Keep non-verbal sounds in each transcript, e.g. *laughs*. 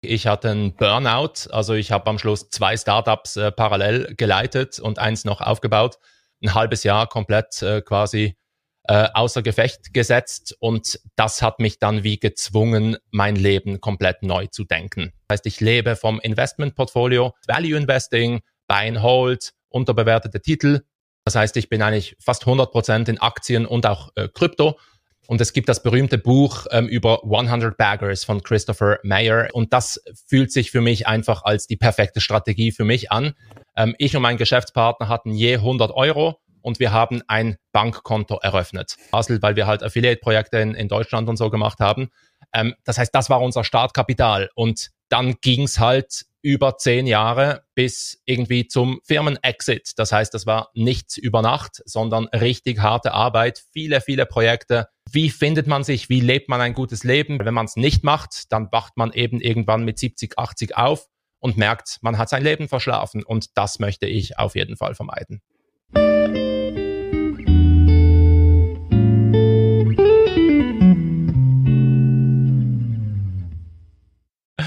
Ich hatte einen Burnout, also ich habe am Schluss zwei Startups äh, parallel geleitet und eins noch aufgebaut. Ein halbes Jahr komplett äh, quasi äh, außer Gefecht gesetzt und das hat mich dann wie gezwungen, mein Leben komplett neu zu denken. Das heißt, ich lebe vom Investmentportfolio, Value Investing, Buy and Hold, unterbewertete Titel. Das heißt, ich bin eigentlich fast 100 Prozent in Aktien und auch äh, Krypto. Und es gibt das berühmte Buch ähm, über 100 Baggers von Christopher Mayer. Und das fühlt sich für mich einfach als die perfekte Strategie für mich an. Ähm, ich und mein Geschäftspartner hatten je 100 Euro und wir haben ein Bankkonto eröffnet. Basel, weil wir halt Affiliate-Projekte in, in, Deutschland und so gemacht haben. Ähm, das heißt, das war unser Startkapital. Und dann ging's halt über zehn Jahre bis irgendwie zum Firmen-Exit. Das heißt, das war nichts über Nacht, sondern richtig harte Arbeit, viele, viele Projekte. Wie findet man sich? Wie lebt man ein gutes Leben? Wenn man es nicht macht, dann wacht man eben irgendwann mit 70, 80 auf und merkt, man hat sein Leben verschlafen. Und das möchte ich auf jeden Fall vermeiden.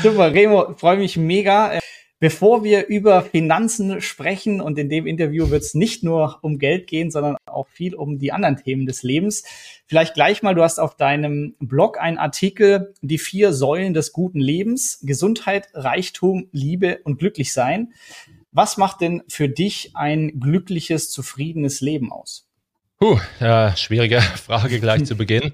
Super, Remo, freue mich mega. Bevor wir über Finanzen sprechen und in dem Interview wird es nicht nur um Geld gehen, sondern auch viel um die anderen Themen des Lebens. Vielleicht gleich mal, du hast auf deinem Blog einen Artikel, die vier Säulen des guten Lebens, Gesundheit, Reichtum, Liebe und Glücklichsein. Was macht denn für dich ein glückliches, zufriedenes Leben aus? Puh, äh, schwierige *laughs* Frage gleich zu Beginn.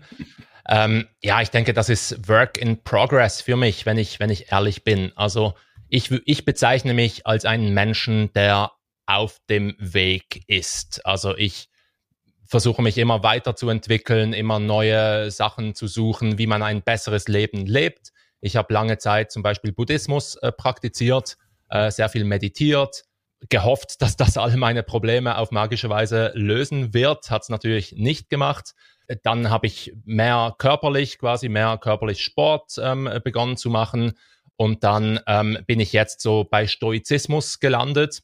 Ähm, ja, ich denke, das ist Work in Progress für mich, wenn ich, wenn ich ehrlich bin. Also ich, ich bezeichne mich als einen Menschen, der auf dem Weg ist. Also ich versuche mich immer weiterzuentwickeln, immer neue Sachen zu suchen, wie man ein besseres Leben lebt. Ich habe lange Zeit zum Beispiel Buddhismus äh, praktiziert, äh, sehr viel meditiert, gehofft, *laughs* dass das alle meine Probleme auf magische Weise lösen wird, hat es natürlich nicht gemacht. Dann habe ich mehr körperlich, quasi mehr körperlich Sport ähm, begonnen zu machen. Und dann ähm, bin ich jetzt so bei Stoizismus gelandet,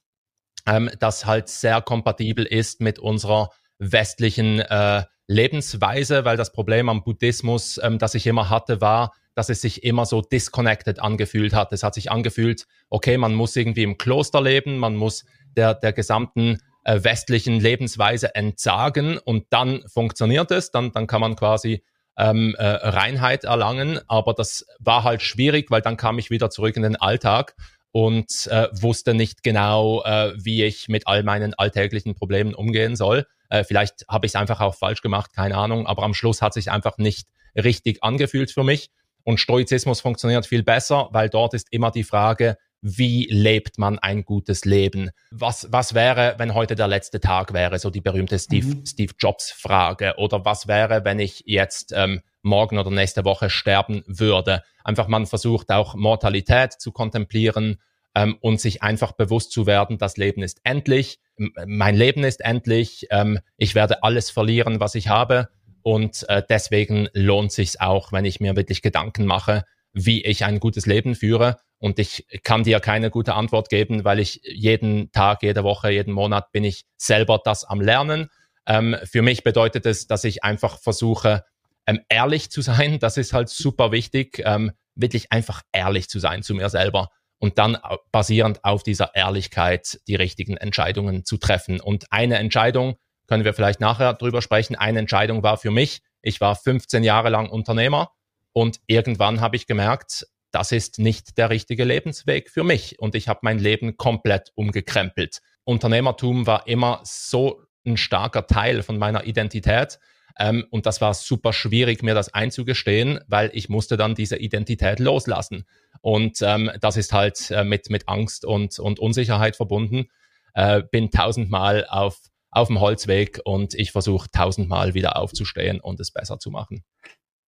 ähm, das halt sehr kompatibel ist mit unserer westlichen äh, Lebensweise, weil das Problem am Buddhismus, ähm, das ich immer hatte, war, dass es sich immer so disconnected angefühlt hat. Es hat sich angefühlt, okay, man muss irgendwie im Kloster leben, man muss der, der gesamten äh, westlichen Lebensweise entsagen und dann funktioniert es, dann, dann kann man quasi ähm, äh, Reinheit erlangen, aber das war halt schwierig, weil dann kam ich wieder zurück in den Alltag und äh, wusste nicht genau, äh, wie ich mit all meinen alltäglichen Problemen umgehen soll. Äh, vielleicht habe ich es einfach auch falsch gemacht, keine Ahnung, aber am Schluss hat sich einfach nicht richtig angefühlt für mich. Und Stoizismus funktioniert viel besser, weil dort ist immer die Frage, wie lebt man ein gutes Leben? Was, was wäre, wenn heute der letzte Tag wäre? So die berühmte Steve, mhm. Steve Jobs Frage. Oder was wäre, wenn ich jetzt ähm, morgen oder nächste Woche sterben würde? Einfach man versucht auch Mortalität zu kontemplieren ähm, und sich einfach bewusst zu werden, das Leben ist endlich, mein Leben ist endlich, ähm, ich werde alles verlieren, was ich habe. Und äh, deswegen lohnt sich auch, wenn ich mir wirklich Gedanken mache, wie ich ein gutes Leben führe. Und ich kann dir keine gute Antwort geben, weil ich jeden Tag, jede Woche, jeden Monat bin ich selber das am Lernen. Ähm, für mich bedeutet es, dass ich einfach versuche, ähm, ehrlich zu sein. *laughs* Das ist halt super wichtig, ähm, wirklich einfach ehrlich zu sein zu mir selber und dann basierend auf dieser Ehrlichkeit die richtigen Entscheidungen zu treffen. Und eine Entscheidung, können wir vielleicht nachher drüber sprechen, eine Entscheidung war für mich, ich war 15 Jahre lang Unternehmer und irgendwann habe ich gemerkt, das ist nicht der richtige Lebensweg für mich. Und ich habe mein Leben komplett umgekrempelt. Unternehmertum war immer so ein starker Teil von meiner Identität. Ähm, und das war super schwierig, mir das einzugestehen, weil ich musste dann diese Identität loslassen. Und ähm, das ist halt äh, mit, mit Angst und, und Unsicherheit verbunden. Äh, bin tausendmal auf, auf dem Holzweg und ich versuche tausendmal wieder aufzustehen und es besser zu machen.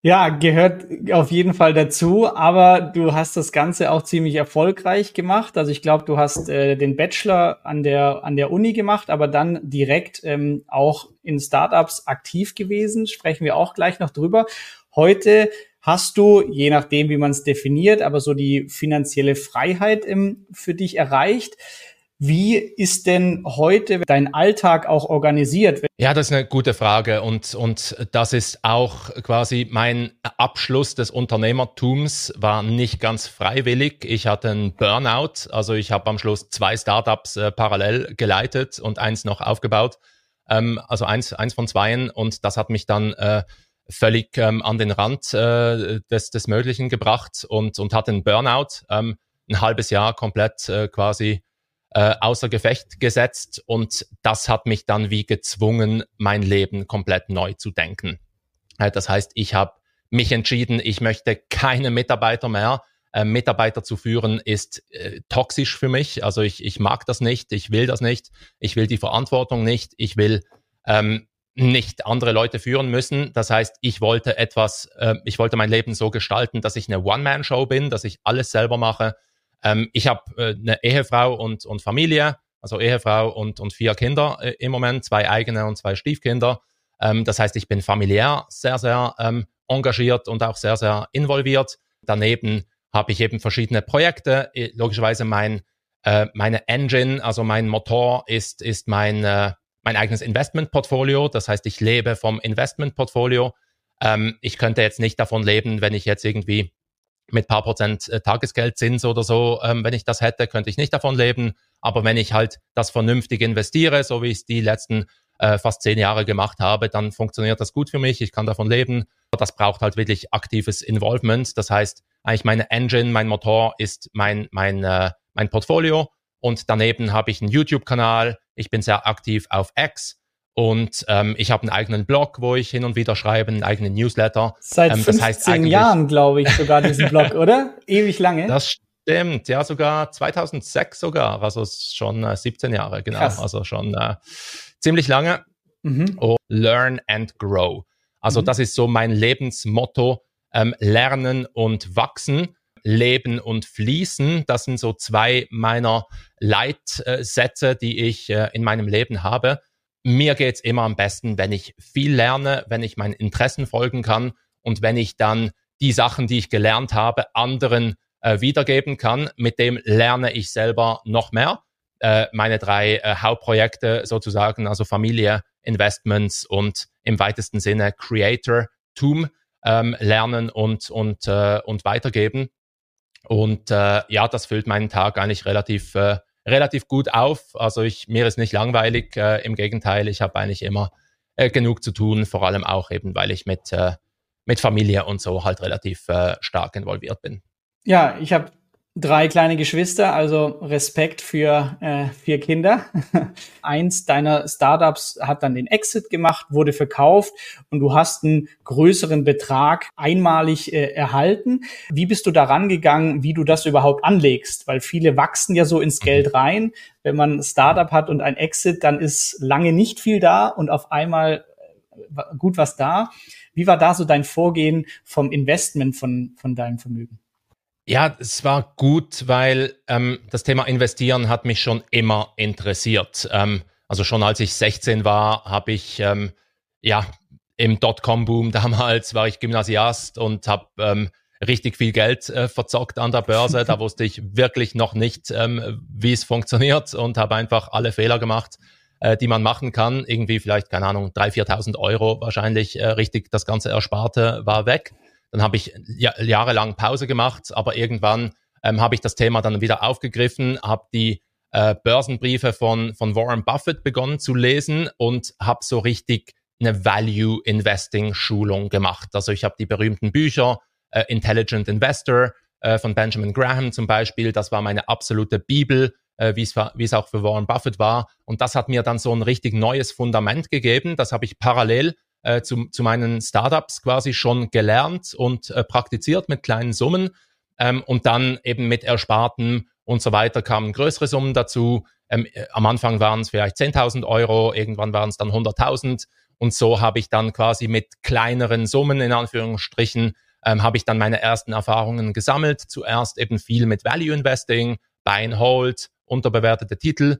Ja, gehört auf jeden Fall dazu, aber du hast das Ganze auch ziemlich erfolgreich gemacht. Also ich glaube, du hast äh, den Bachelor an der, an der Uni gemacht, aber dann direkt ähm, auch in Startups aktiv gewesen. Sprechen wir auch gleich noch drüber. Heute hast du, je nachdem, wie man es definiert, aber so die finanzielle Freiheit im, für dich erreicht. Wie ist denn heute dein Alltag auch organisiert? Ja, das ist eine gute Frage und, und das ist auch quasi mein Abschluss des Unternehmertums war nicht ganz freiwillig. Ich hatte einen Burnout, also ich habe am Schluss zwei Startups äh, parallel geleitet und eins noch aufgebaut, ähm, also eins, eins von zweien und das hat mich dann äh, völlig ähm, an den Rand äh, des, des Möglichen gebracht und, und hatte einen Burnout, ähm, ein halbes Jahr komplett äh, quasi äh, außer Gefecht gesetzt und das hat mich dann wie gezwungen, mein Leben komplett neu zu denken. Äh, das heißt, ich habe mich entschieden, ich möchte keine Mitarbeiter mehr. Äh, Mitarbeiter zu führen ist äh, toxisch für mich. Also ich, ich mag das nicht, ich will das nicht, ich will die Verantwortung nicht, ich will ähm, nicht andere Leute führen müssen. Das heißt, ich wollte etwas, äh, ich wollte mein Leben so gestalten, dass ich eine One-Man-Show bin, dass ich alles selber mache, ähm, ich habe äh, eine Ehefrau und, und Familie, also Ehefrau und, und vier Kinder äh, im Moment, zwei eigene und zwei Stiefkinder. Ähm, das heißt, ich bin familiär sehr, sehr ähm, engagiert und auch sehr, sehr involviert. Daneben habe ich eben verschiedene Projekte. Logischerweise mein, äh, meine Engine, also mein Motor ist, ist mein, äh, mein eigenes Investmentportfolio. Das heißt, ich lebe vom Investmentportfolio. Ähm, ich könnte jetzt nicht davon leben, wenn ich jetzt irgendwie mit paar Prozent äh, Tagesgeldzins oder so, ähm, wenn ich das hätte, könnte ich nicht davon leben. Aber wenn ich halt das vernünftig investiere, so wie ich es die letzten äh, fast zehn Jahre gemacht habe, dann funktioniert das gut für mich. Ich kann davon leben. Das braucht halt wirklich aktives Involvement. Das heißt, eigentlich meine Engine, mein Motor ist mein, mein, äh, mein Portfolio. Und daneben habe ich einen YouTube-Kanal. Ich bin sehr aktiv auf X. Und ähm, ich habe einen eigenen Blog, wo ich hin und wieder schreibe, einen eigenen Newsletter. Seit ähm, 15 heißt Jahren, glaube ich, sogar diesen *laughs* Blog, oder? Ewig lange. Das stimmt, ja, sogar 2006 sogar, also schon äh, 17 Jahre, genau, Krass. also schon äh, ziemlich lange. Mhm. Oh, learn and grow. Also mhm. das ist so mein Lebensmotto, ähm, lernen und wachsen. Leben und Fließen. Das sind so zwei meiner Leitsätze, die ich äh, in meinem Leben habe mir geht's immer am besten, wenn ich viel lerne, wenn ich meinen Interessen folgen kann und wenn ich dann die Sachen, die ich gelernt habe, anderen äh, wiedergeben kann. Mit dem lerne ich selber noch mehr. Äh, meine drei äh, Hauptprojekte sozusagen, also Familie, Investments und im weitesten Sinne Creator-Tum ähm, lernen und, und, äh, und weitergeben. Und äh, ja, das füllt meinen Tag eigentlich relativ äh, relativ gut auf. Also ich, mir ist nicht langweilig, äh, im Gegenteil, ich habe eigentlich immer äh, genug zu tun, vor allem auch eben, weil ich mit, äh, mit Familie und so halt relativ äh, stark involviert bin. Ja, ich habe drei kleine Geschwister, also Respekt für äh, vier Kinder. *laughs* Eins deiner Startups hat dann den Exit gemacht, wurde verkauft und du hast einen größeren Betrag einmalig äh, erhalten. Wie bist du daran gegangen, wie du das überhaupt anlegst? Weil viele wachsen ja so ins Geld mhm. rein. Wenn man ein Startup hat und ein Exit, dann ist lange nicht viel da und auf einmal äh, gut was da. Wie war da so dein Vorgehen vom Investment von, von deinem Vermögen? Ja, es war gut, weil ähm, das Thema Investieren hat mich schon immer interessiert. Ähm, also schon als ich 16 war, habe ich ähm, ja im Dotcom-Boom *laughs* damals war ich Gymnasiast und habe ähm, richtig viel Geld äh, verzockt an der Börse. Da wusste ich wirklich noch nicht, ähm, wie es funktioniert und habe einfach alle Fehler gemacht, äh, die man machen kann. Irgendwie vielleicht, keine Ahnung, 3.000, 4.000 Euro wahrscheinlich äh, richtig das ganze Ersparte war weg. Dann habe ich ja, jahrelang Pause gemacht, aber irgendwann ähm, habe ich das Thema dann wieder aufgegriffen, habe die äh, Börsenbriefe von, von Warren Buffett begonnen zu lesen und habe so richtig eine Value Investing Schulung gemacht. Also ich habe die berühmten Bücher äh, Intelligent Investor äh, von Benjamin Graham zum Beispiel, das war meine absolute Bibel, äh, wie es auch für Warren Buffett war. Und das hat mir dann so ein richtig neues Fundament gegeben. Das habe ich parallel äh, zu, zu meinen Startups quasi schon gelernt und äh, praktiziert mit kleinen Summen. Ähm, und dann eben mit Ersparten und so weiter kamen größere Summen dazu. Ähm, äh, am Anfang waren es vielleicht 10.000 Euro, irgendwann waren es dann 100.000. Und so habe ich dann quasi mit kleineren Summen in Anführungsstrichen, ähm, habe ich dann meine ersten Erfahrungen gesammelt. Zuerst eben viel mit Value Investing, Buy and Hold, unterbewertete Titel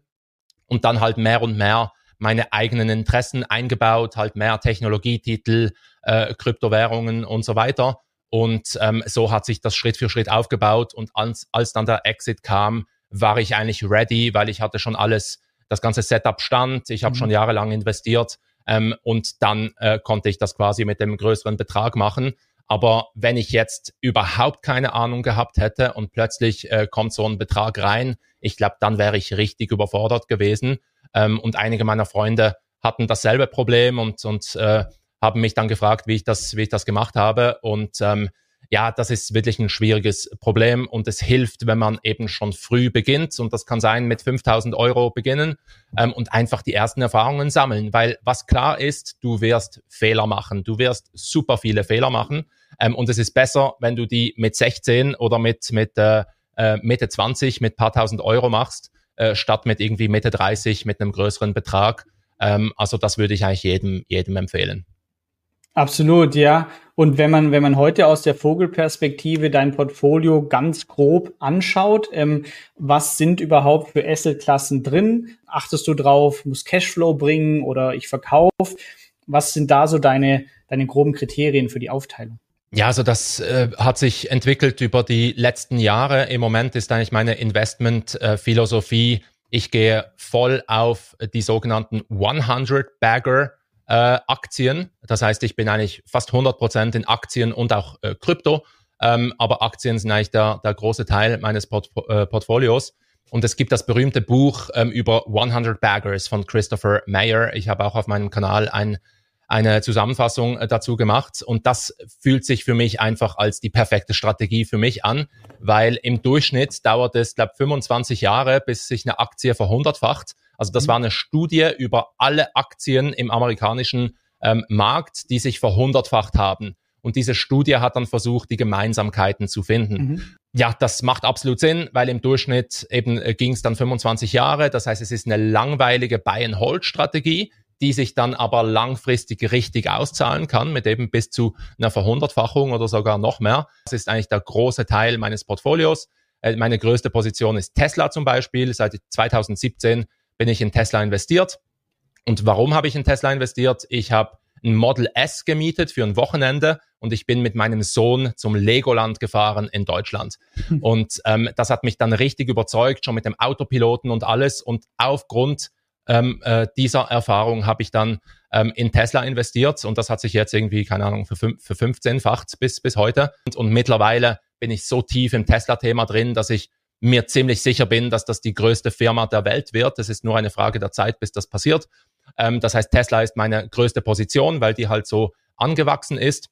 und dann halt mehr und mehr meine eigenen Interessen eingebaut, halt mehr Technologietitel, äh, Kryptowährungen und so weiter. Und ähm, so hat sich das Schritt für Schritt aufgebaut. Und als, als dann der Exit kam, war ich eigentlich ready, weil ich hatte schon alles, das ganze Setup stand, ich habe mhm. schon jahrelang investiert ähm, und dann äh, konnte ich das quasi mit dem größeren Betrag machen. Aber wenn ich jetzt überhaupt keine Ahnung gehabt hätte und plötzlich äh, kommt so ein Betrag rein, ich glaube, dann wäre ich richtig überfordert gewesen. Ähm, und einige meiner Freunde hatten dasselbe Problem und, und äh, haben mich dann gefragt, wie ich das, wie ich das gemacht habe. Und ähm, ja, das ist wirklich ein schwieriges Problem. Und es hilft, wenn man eben schon früh beginnt. Und das kann sein mit 5000 Euro beginnen ähm, und einfach die ersten Erfahrungen sammeln, weil was klar ist, du wirst Fehler machen, du wirst super viele Fehler machen. Ähm, und es ist besser, wenn du die mit 16 oder mit, mit äh, äh, Mitte 20 mit paar tausend Euro machst, äh, statt mit irgendwie Mitte 30 mit einem größeren Betrag. Ähm, also das würde ich eigentlich jedem, jedem empfehlen. Absolut, ja. Und wenn man, wenn man heute aus der Vogelperspektive dein Portfolio ganz grob anschaut, ähm, was sind überhaupt für Assetklassen drin? Achtest du drauf, muss Cashflow bringen oder ich verkaufe? Was sind da so deine, deine groben Kriterien für die Aufteilung? Ja, also das äh, hat sich entwickelt über die letzten Jahre. Im Moment ist eigentlich meine Investment-Philosophie, äh, ich gehe voll auf die sogenannten 100 Bagger äh, Aktien. Das heißt, ich bin eigentlich fast 100 Prozent in Aktien und auch äh, Krypto. Ähm, aber Aktien sind eigentlich der, der große Teil meines Port äh, Portfolios. Und es gibt das berühmte Buch ähm, über 100 Baggers von Christopher Mayer. Ich habe auch auf meinem Kanal ein, eine Zusammenfassung äh, dazu gemacht. Und das fühlt sich für mich einfach als die perfekte Strategie für mich an, weil im Durchschnitt dauert es, glaube 25 Jahre, bis sich eine Aktie verhundertfacht. Also das mhm. war eine Studie über alle Aktien im amerikanischen ähm, Markt, die sich verhundertfacht haben. Und diese Studie hat dann versucht, die Gemeinsamkeiten zu finden. Mhm. Ja, das macht absolut Sinn, weil im Durchschnitt eben äh, ging es dann 25 Jahre. Das heißt, es ist eine langweilige Buy-and-Hold-Strategie, die sich dann aber langfristig richtig auszahlen kann, mit eben bis zu einer Verhundertfachung oder sogar noch mehr. Das ist eigentlich der große Teil meines Portfolios. Äh, meine größte Position ist Tesla zum Beispiel. Seit 2017 bin ich in Tesla investiert. Und warum habe ich in Tesla investiert? Ich habe ein Model S gemietet für ein Wochenende und ich bin mit meinem Sohn zum Legoland gefahren in Deutschland. Hm. Und ähm, das hat mich dann richtig überzeugt, schon mit dem Autopiloten und alles. Und aufgrund ähm, äh, dieser Erfahrung habe ich dann ähm, in Tesla investiert und das hat sich jetzt irgendwie, keine Ahnung, für, für 15-facht bis, bis heute. Und, und mittlerweile bin ich so tief im Tesla-Thema drin, dass ich mir ziemlich sicher bin, dass das die größte Firma der Welt wird. Es ist nur eine Frage der Zeit, bis das passiert. Ähm, das heißt, Tesla ist meine größte Position, weil die halt so angewachsen ist.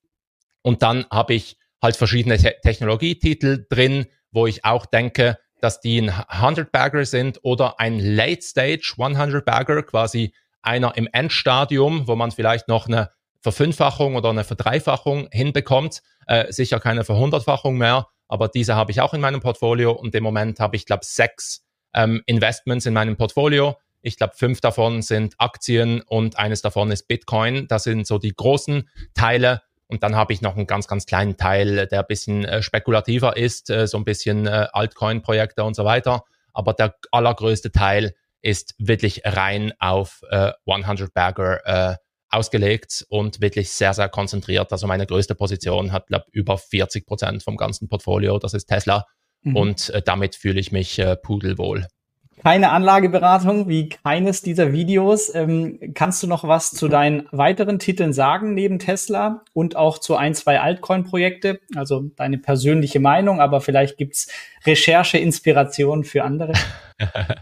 Und dann habe ich halt verschiedene Te Technologietitel drin, wo ich auch denke, dass die ein 100-Bagger sind oder ein Late-Stage 100-Bagger, quasi einer im Endstadium, wo man vielleicht noch eine Verfünffachung oder eine Verdreifachung hinbekommt, äh, sicher keine Verhundertfachung mehr, aber diese habe ich auch in meinem Portfolio und im Moment habe ich, glaube sechs ähm, Investments in meinem Portfolio. Ich glaube, fünf davon sind Aktien und eines davon ist Bitcoin. Das sind so die großen Teile. Und dann habe ich noch einen ganz, ganz kleinen Teil, der ein bisschen äh, spekulativer ist, äh, so ein bisschen äh, Altcoin-Projekte und so weiter. Aber der allergrößte Teil ist wirklich rein auf äh, 100 Bagger ausgelegt und wirklich sehr, sehr konzentriert. Also meine größte Position hat, glaube über 40 Prozent vom ganzen Portfolio. Das ist Tesla. Mhm. Und damit fühle ich mich pudelwohl. Keine Anlageberatung wie keines dieser Videos. Ähm, kannst du noch was zu deinen weiteren Titeln sagen neben Tesla und auch zu ein, zwei Altcoin-Projekte? Also deine persönliche Meinung, aber vielleicht gibt's Recherche-Inspiration für andere. *laughs*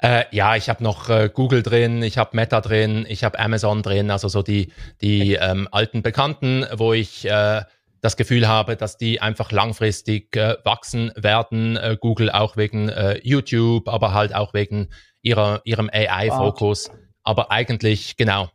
Äh, ja, ich habe noch äh, Google drin, ich habe Meta drin, ich habe Amazon drin, also so die, die ähm, alten Bekannten, wo ich äh, das Gefühl habe, dass die einfach langfristig äh, wachsen werden. Äh, Google auch wegen äh, YouTube, aber halt auch wegen ihrer, ihrem AI-Fokus. Aber eigentlich, genau,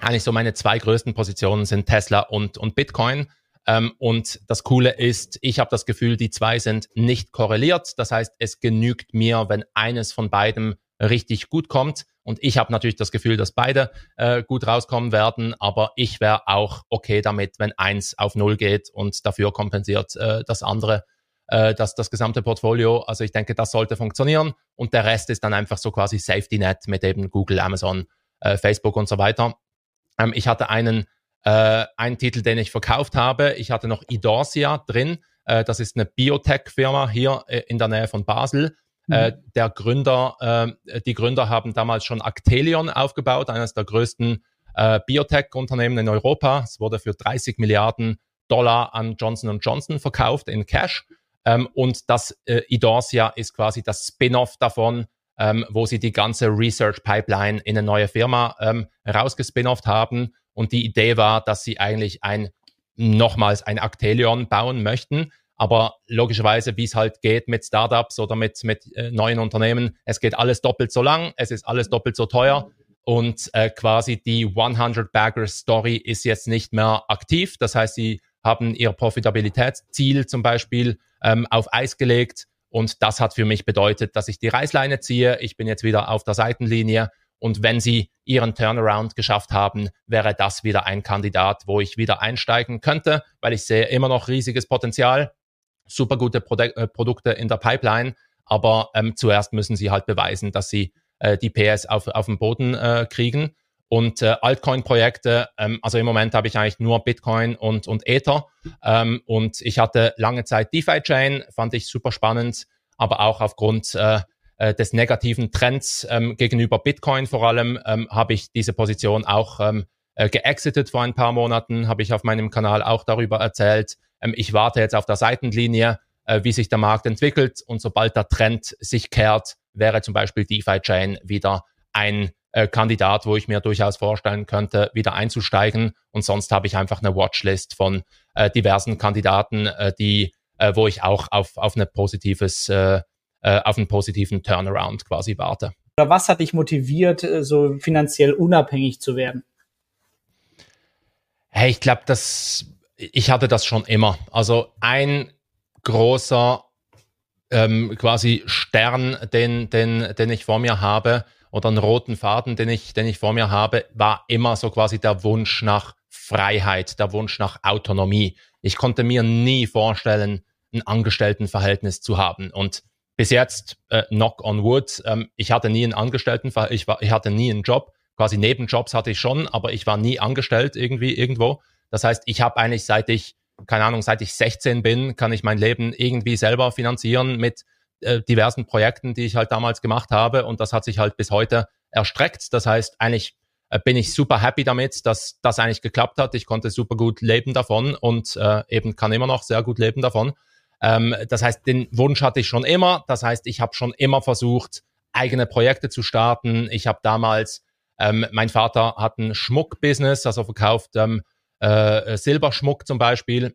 eigentlich so meine zwei größten Positionen sind Tesla und, und Bitcoin. Ähm, und das Coole ist, ich habe das Gefühl, die zwei sind nicht korreliert. Das heißt, es genügt mir, wenn eines von beiden richtig gut kommt. Und ich habe natürlich das Gefühl, dass beide äh, gut rauskommen werden, aber ich wäre auch okay damit, wenn eins auf null geht und dafür kompensiert äh, das andere, äh, das, das gesamte Portfolio. Also ich denke, das sollte funktionieren und der Rest ist dann einfach so quasi Safety Net mit eben Google, Amazon, äh, Facebook und so weiter. Ähm, ich hatte einen äh, ein Titel, den ich verkauft habe. Ich hatte noch Idorsia drin. Äh, das ist eine Biotech-Firma hier äh, in der Nähe von Basel. Äh, mhm. der Gründer, äh, die Gründer haben damals schon Actelion aufgebaut, eines der größten äh, Biotech-Unternehmen in Europa. Es wurde für 30 Milliarden Dollar an Johnson Johnson verkauft in Cash. Ähm, und das äh, Idorsia ist quasi das Spin-off davon, ähm, wo sie die ganze Research Pipeline in eine neue Firma ähm, rausgespin-offt haben. Und die Idee war, dass sie eigentlich ein nochmals ein Actelion bauen möchten. Aber logischerweise, wie es halt geht mit Startups oder mit, mit äh, neuen Unternehmen, es geht alles doppelt so lang, es ist alles doppelt so teuer. Und äh, quasi die 100 Bagger Story ist jetzt nicht mehr aktiv. Das heißt, sie haben ihr Profitabilitätsziel zum Beispiel ähm, auf Eis gelegt. Und das hat für mich bedeutet, dass ich die Reißleine ziehe. Ich bin jetzt wieder auf der Seitenlinie. Und wenn sie ihren Turnaround geschafft haben, wäre das wieder ein Kandidat, wo ich wieder einsteigen könnte, weil ich sehe immer noch riesiges Potenzial, super gute Produ äh, Produkte in der Pipeline. Aber ähm, zuerst müssen sie halt beweisen, dass sie äh, die PS auf, auf den Boden äh, kriegen. Und äh, Altcoin-Projekte, ähm, also im Moment habe ich eigentlich nur Bitcoin und, und Ether. Ähm, und ich hatte lange Zeit DeFi-Chain, fand ich super spannend, aber auch aufgrund äh, äh, des negativen Trends ähm, gegenüber Bitcoin vor allem ähm, habe ich diese Position auch ähm, äh, geexitet vor ein paar Monaten, habe ich auf meinem Kanal auch darüber erzählt. Ähm, ich warte jetzt auf der Seitenlinie, äh, wie sich der Markt entwickelt und sobald der Trend sich kehrt, wäre zum Beispiel DeFi-Chain wieder ein äh, Kandidat, wo ich mir durchaus vorstellen könnte, wieder einzusteigen. Und sonst habe ich einfach eine Watchlist von äh, diversen Kandidaten, äh, die, äh, wo ich auch auf, auf, eine positives, äh, äh, auf einen positiven Turnaround quasi warte. Oder was hat dich motiviert, äh, so finanziell unabhängig zu werden? Hey, ich glaube, dass ich hatte das schon immer. Also ein großer ähm, quasi Stern, den, den, den ich vor mir habe, oder einen roten Faden, den ich, den ich vor mir habe, war immer so quasi der Wunsch nach Freiheit, der Wunsch nach Autonomie. Ich konnte mir nie vorstellen, ein Angestelltenverhältnis zu haben. Und bis jetzt, äh, knock on wood, ähm, ich hatte nie ein Angestelltenverhältnis, ich, ich hatte nie einen Job. Quasi Nebenjobs hatte ich schon, aber ich war nie angestellt irgendwie irgendwo. Das heißt, ich habe eigentlich seit ich, keine Ahnung, seit ich 16 bin, kann ich mein Leben irgendwie selber finanzieren mit äh, diversen Projekten, die ich halt damals gemacht habe. Und das hat sich halt bis heute erstreckt. Das heißt, eigentlich äh, bin ich super happy damit, dass das eigentlich geklappt hat. Ich konnte super gut leben davon und äh, eben kann immer noch sehr gut leben davon. Ähm, das heißt, den Wunsch hatte ich schon immer. Das heißt, ich habe schon immer versucht, eigene Projekte zu starten. Ich habe damals, ähm, mein Vater hat ein Schmuckbusiness, also verkauft ähm, äh, Silberschmuck zum Beispiel.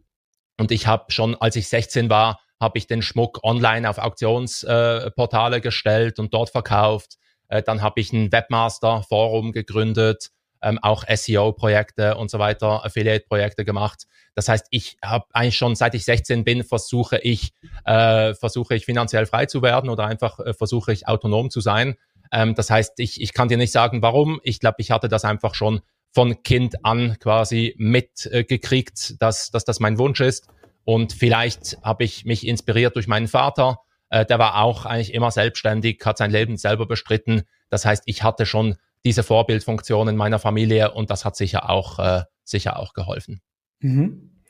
Und ich habe schon, als ich 16 war, habe ich den Schmuck online auf Auktionsportale äh, gestellt und dort verkauft. Äh, dann habe ich ein Webmaster-Forum gegründet, ähm, auch SEO-Projekte und so weiter, Affiliate-Projekte gemacht. Das heißt, ich habe eigentlich schon seit ich 16 bin, versuche ich, äh, versuche ich finanziell frei zu werden oder einfach äh, versuche ich autonom zu sein. Ähm, das heißt, ich, ich kann dir nicht sagen, warum. Ich glaube, ich hatte das einfach schon von Kind an quasi mitgekriegt, äh, dass, dass das mein Wunsch ist. Und vielleicht habe ich mich inspiriert durch meinen Vater. Äh, der war auch eigentlich immer selbstständig, hat sein Leben selber bestritten. Das heißt, ich hatte schon diese Vorbildfunktion in meiner Familie und das hat sicher auch, äh, sicher auch geholfen. Mhm.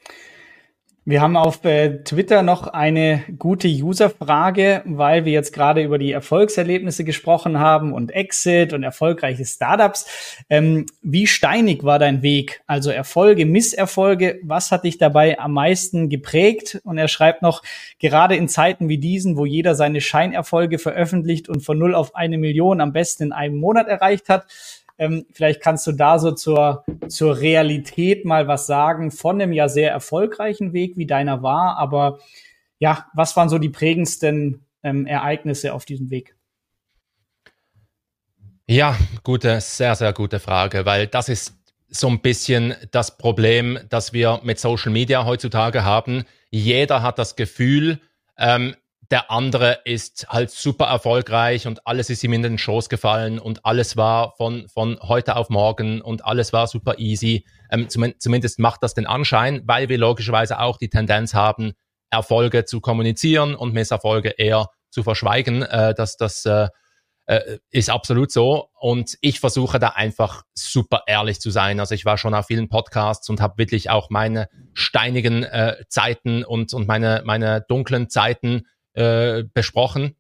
Wir haben auf äh, Twitter noch eine gute User-Frage, weil wir jetzt gerade über die Erfolgserlebnisse gesprochen haben und Exit und erfolgreiche Startups. Ähm, wie steinig war dein Weg? Also Erfolge, Misserfolge, was hat dich dabei am meisten geprägt? Und er schreibt noch, gerade in Zeiten wie diesen, wo jeder seine Scheinerfolge veröffentlicht und von null auf eine Million am besten in einem Monat erreicht hat, ähm, vielleicht kannst du da so zur, zur Realität mal was sagen von einem ja sehr erfolgreichen Weg, wie deiner war. Aber ja, was waren so die prägendsten ähm, Ereignisse auf diesem Weg? Ja, gute, sehr, sehr gute Frage, weil das ist so ein bisschen das Problem, das wir mit Social Media heutzutage haben. Jeder hat das Gefühl, ähm, der andere ist halt super erfolgreich und alles ist ihm in den Schoß gefallen und alles war von, von heute auf morgen und alles war super easy. Ähm, zum, zumindest macht das den Anschein, weil wir logischerweise auch die Tendenz haben, Erfolge zu kommunizieren und Misserfolge eher zu verschweigen. Äh, das das äh, äh, ist absolut so. Und ich versuche da einfach super ehrlich zu sein. Also ich war schon auf vielen Podcasts und habe wirklich auch meine steinigen äh, Zeiten und, und meine, meine dunklen Zeiten äh, besprochen.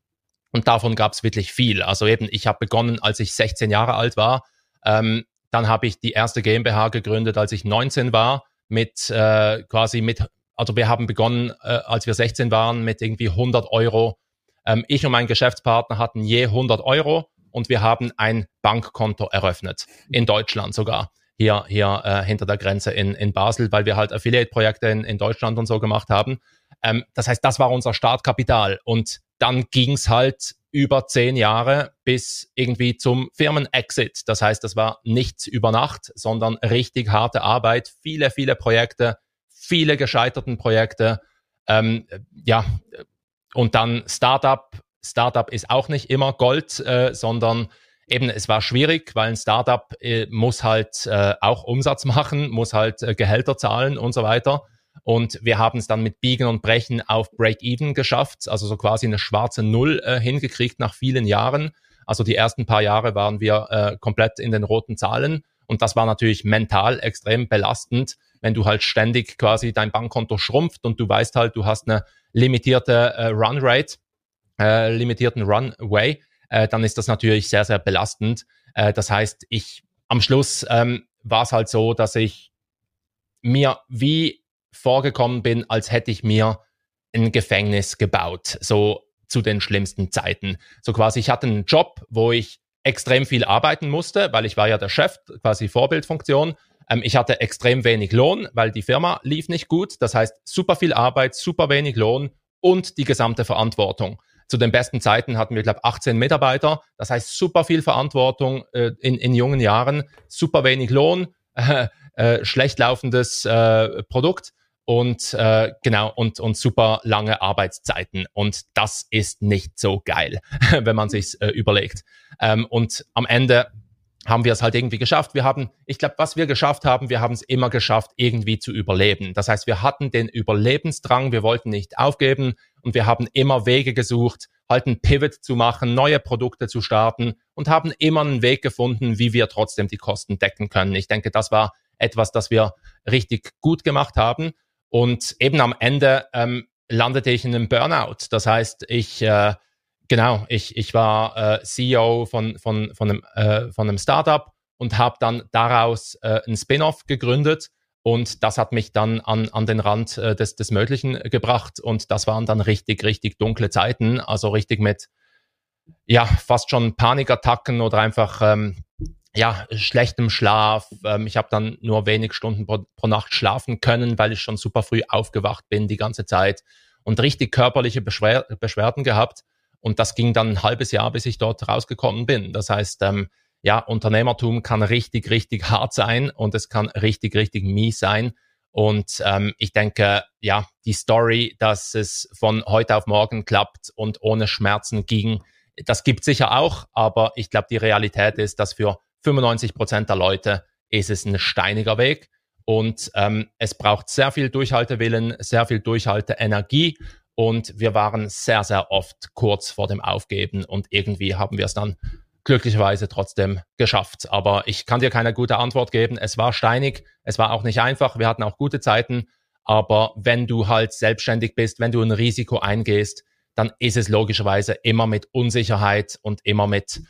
Und davon gab es wirklich viel. Also eben, ich habe begonnen, als ich 16 Jahre alt war. Ähm, dann habe ich die erste GmbH gegründet, als ich 19 war, mit äh, quasi mit, also wir haben begonnen, äh, als wir 16 waren, mit irgendwie 100 Euro. Ähm, ich und mein Geschäftspartner hatten je 100 Euro und wir haben ein Bankkonto eröffnet, in Deutschland sogar hier, hier äh, hinter der Grenze in, in Basel, weil wir halt Affiliate-Projekte in, in Deutschland und so gemacht haben. Ähm, das heißt, das war unser Startkapital. Und dann ging's halt über zehn Jahre bis irgendwie zum Firmen-Exit. Das heißt, das war nichts über Nacht, sondern richtig harte Arbeit, viele, viele Projekte, viele gescheiterten Projekte. Ähm, ja, und dann Startup. Startup ist auch nicht immer Gold, äh, sondern eben, es war schwierig, weil ein Startup äh, muss halt äh, auch Umsatz *laughs* machen, muss halt äh, Gehälter zahlen und so weiter. Und wir haben es dann mit Biegen und Brechen auf Break-Even geschafft, also so quasi eine schwarze Null äh, hingekriegt nach vielen Jahren. Also die ersten paar Jahre waren wir äh, komplett in den roten Zahlen. Und das war natürlich mental extrem belastend, wenn du halt ständig quasi dein Bankkonto schrumpft und du weißt halt, du hast eine limitierte äh, Run-Rate, äh, limitierten Runway äh, dann ist das natürlich sehr, sehr belastend. Äh, das heißt, ich am Schluss ähm, war es halt so, dass ich mir wie vorgekommen bin, als hätte ich mir ein Gefängnis gebaut, so zu den schlimmsten Zeiten. So quasi, ich hatte einen Job, wo ich extrem viel arbeiten musste, weil ich war ja der Chef, quasi Vorbildfunktion. Ähm, ich hatte extrem wenig Lohn, weil die Firma lief nicht gut. Das heißt, super viel Arbeit, super wenig Lohn und die gesamte Verantwortung. Zu den besten Zeiten hatten wir, glaube ich, 18 Mitarbeiter. Das heißt, super viel Verantwortung äh, in, in jungen Jahren, super wenig Lohn, *laughs* äh, äh, schlecht laufendes äh, Produkt und äh, genau und und super lange Arbeitszeiten und das ist nicht so geil, *laughs* wenn man sich äh, überlegt. Ähm, und am Ende haben wir es halt irgendwie geschafft. Wir haben, ich glaube, was wir geschafft haben, wir haben es immer geschafft, irgendwie zu überleben. Das heißt, wir hatten den Überlebensdrang, wir wollten nicht aufgeben und wir haben immer Wege gesucht, halt einen Pivot zu machen, neue Produkte zu starten und haben immer einen Weg gefunden, wie wir trotzdem die Kosten decken können. Ich denke, das war etwas, das wir richtig gut gemacht haben. Und eben am Ende ähm, landete ich in einem Burnout. Das heißt, ich äh, Genau, ich, ich war äh, CEO von, von, von, einem, äh, von einem Startup und habe dann daraus äh, ein Spin-off gegründet. Und das hat mich dann an, an den Rand äh, des, des Möglichen gebracht. Und das waren dann richtig, richtig dunkle Zeiten. Also richtig mit, ja, fast schon Panikattacken oder einfach, ähm, ja, schlechtem Schlaf. Ähm, ich habe dann nur wenig Stunden pro, pro Nacht schlafen können, weil ich schon super früh aufgewacht bin die ganze Zeit und richtig körperliche Beschwer Beschwerden gehabt. Und das ging dann ein halbes Jahr, bis ich dort rausgekommen bin. Das heißt, ähm, ja, Unternehmertum kann richtig, richtig hart sein und es kann richtig, richtig mies sein. Und ähm, ich denke, ja, die Story, dass es von heute auf morgen klappt und ohne Schmerzen ging, das gibt sicher auch, aber ich glaube, die Realität ist, dass für 95 Prozent der Leute ist es ein steiniger Weg und ähm, es braucht sehr viel Durchhaltewillen, sehr viel Durchhalteenergie und wir waren sehr, sehr oft kurz vor dem Aufgeben und irgendwie haben wir es dann glücklicherweise trotzdem geschafft. Aber ich kann dir keine gute Antwort geben. Es war steinig, es war auch nicht einfach. Wir hatten auch gute Zeiten. Aber wenn du halt selbstständig bist, wenn du ein Risiko eingehst, dann ist es logischerweise immer mit Unsicherheit und immer mit,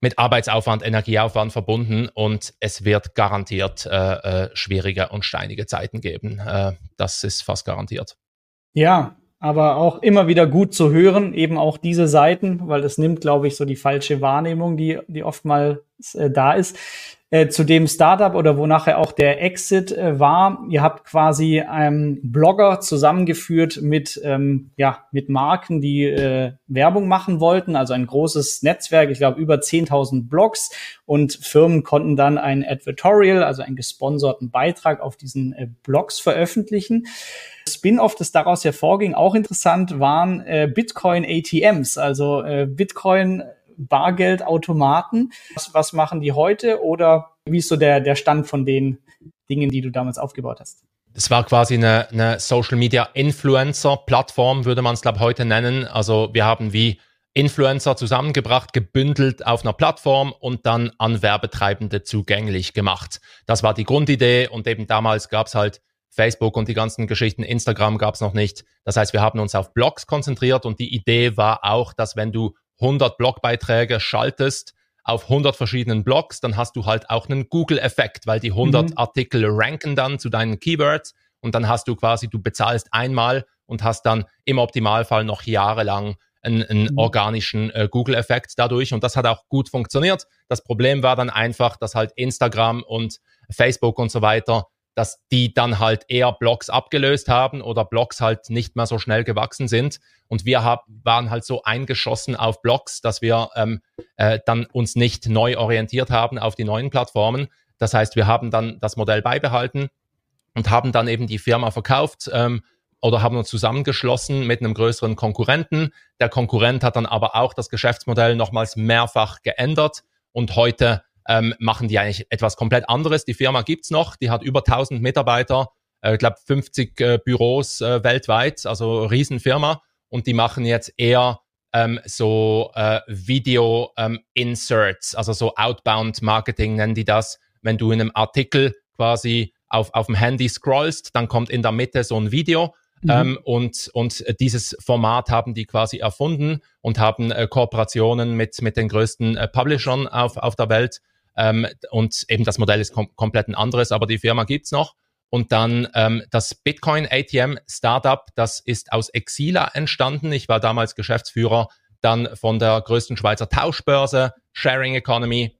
mit Arbeitsaufwand, Energieaufwand verbunden und es wird garantiert äh, äh, schwierige und steinige Zeiten geben. Äh, das ist fast garantiert. Ja, aber auch immer wieder gut zu hören, eben auch diese Seiten, weil das nimmt, glaube ich, so die falsche Wahrnehmung, die, die oftmals äh, da ist. Äh, zu dem Startup oder wo nachher auch der Exit äh, war. Ihr habt quasi einen Blogger zusammengeführt mit, ähm, ja, mit Marken, die äh, Werbung machen wollten, also ein großes Netzwerk, ich glaube über 10.000 Blogs und Firmen konnten dann ein Advertorial, also einen gesponserten Beitrag auf diesen äh, Blogs veröffentlichen. Spin-off, das daraus hervorging, auch interessant, waren äh, Bitcoin-ATMs, also äh, Bitcoin Bargeldautomaten. Was, was machen die heute oder wie ist so der, der Stand von den Dingen, die du damals aufgebaut hast? Es war quasi eine, eine Social Media Influencer Plattform, würde man es glaube heute nennen. Also wir haben wie Influencer zusammengebracht, gebündelt auf einer Plattform und dann an Werbetreibende zugänglich gemacht. Das war die Grundidee und eben damals gab es halt Facebook und die ganzen Geschichten, Instagram gab es noch nicht. Das heißt, wir haben uns auf Blogs konzentriert und die Idee war auch, dass wenn du 100 Blogbeiträge schaltest auf 100 verschiedenen Blogs, dann hast du halt auch einen Google-Effekt, weil die 100 mhm. Artikel ranken dann zu deinen Keywords und dann hast du quasi, du bezahlst einmal und hast dann im Optimalfall noch jahrelang einen, einen mhm. organischen äh, Google-Effekt dadurch und das hat auch gut funktioniert. Das Problem war dann einfach, dass halt Instagram und Facebook und so weiter dass die dann halt eher Blogs abgelöst haben oder Blogs halt nicht mehr so schnell gewachsen sind. Und wir hab, waren halt so eingeschossen auf Blogs, dass wir ähm, äh, dann uns nicht neu orientiert haben auf die neuen Plattformen. Das heißt, wir haben dann das Modell beibehalten und haben dann eben die Firma verkauft ähm, oder haben uns zusammengeschlossen mit einem größeren Konkurrenten. Der Konkurrent hat dann aber auch das Geschäftsmodell nochmals mehrfach geändert und heute ähm, machen die eigentlich etwas komplett anderes. Die Firma gibt's noch, die hat über 1000 Mitarbeiter, äh, ich glaube 50 äh, Büros äh, weltweit, also Riesenfirma. Und die machen jetzt eher ähm, so äh, Video ähm, also so Outbound Marketing nennen die das. Wenn du in einem Artikel quasi auf, auf dem Handy scrollst, dann kommt in der Mitte so ein Video. Mhm. Ähm, und, und dieses Format haben die quasi erfunden und haben äh, Kooperationen mit, mit den größten äh, Publishern auf, auf der Welt ähm, und eben das Modell ist kom komplett ein anderes, aber die Firma gibt's noch. Und dann ähm, das Bitcoin ATM Startup, das ist aus Exila entstanden. Ich war damals Geschäftsführer dann von der größten Schweizer Tauschbörse, Sharing Economy.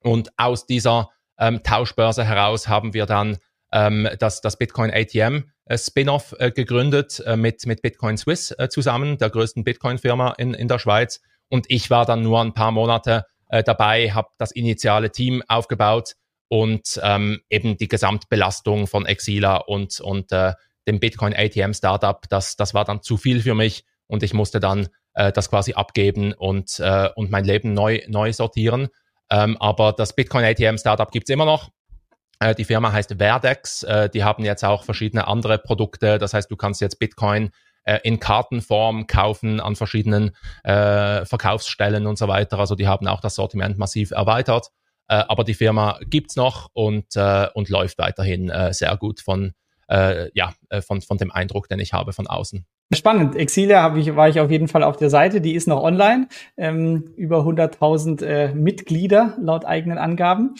Und aus dieser ähm, Tauschbörse heraus haben wir dann ähm, das, das Bitcoin ATM äh, Spin-off äh, gegründet äh, mit, mit Bitcoin Swiss äh, zusammen, der größten Bitcoin-Firma in, in der Schweiz. Und ich war dann nur ein paar Monate äh, dabei, habe das initiale Team aufgebaut und ähm, eben die Gesamtbelastung von Exila und, und äh, dem Bitcoin ATM Startup, das, das war dann zu viel für mich und ich musste dann äh, das quasi abgeben und, äh, und mein Leben neu, neu sortieren. Ähm, aber das Bitcoin ATM Startup gibt's immer noch. Äh, die Firma heißt Verdex. Äh, die haben jetzt auch verschiedene andere Produkte. Das heißt, du kannst jetzt Bitcoin äh, in Kartenform kaufen an verschiedenen äh, Verkaufsstellen und so weiter. Also die haben auch das Sortiment massiv erweitert. Äh, aber die Firma gibt's noch und, äh, und läuft weiterhin äh, sehr gut von, äh, ja, äh, von, von dem Eindruck, den ich habe von außen. Spannend. Exilia habe ich, war ich auf jeden Fall auf der Seite. Die ist noch online. Ähm, über 100.000 äh, Mitglieder laut eigenen Angaben.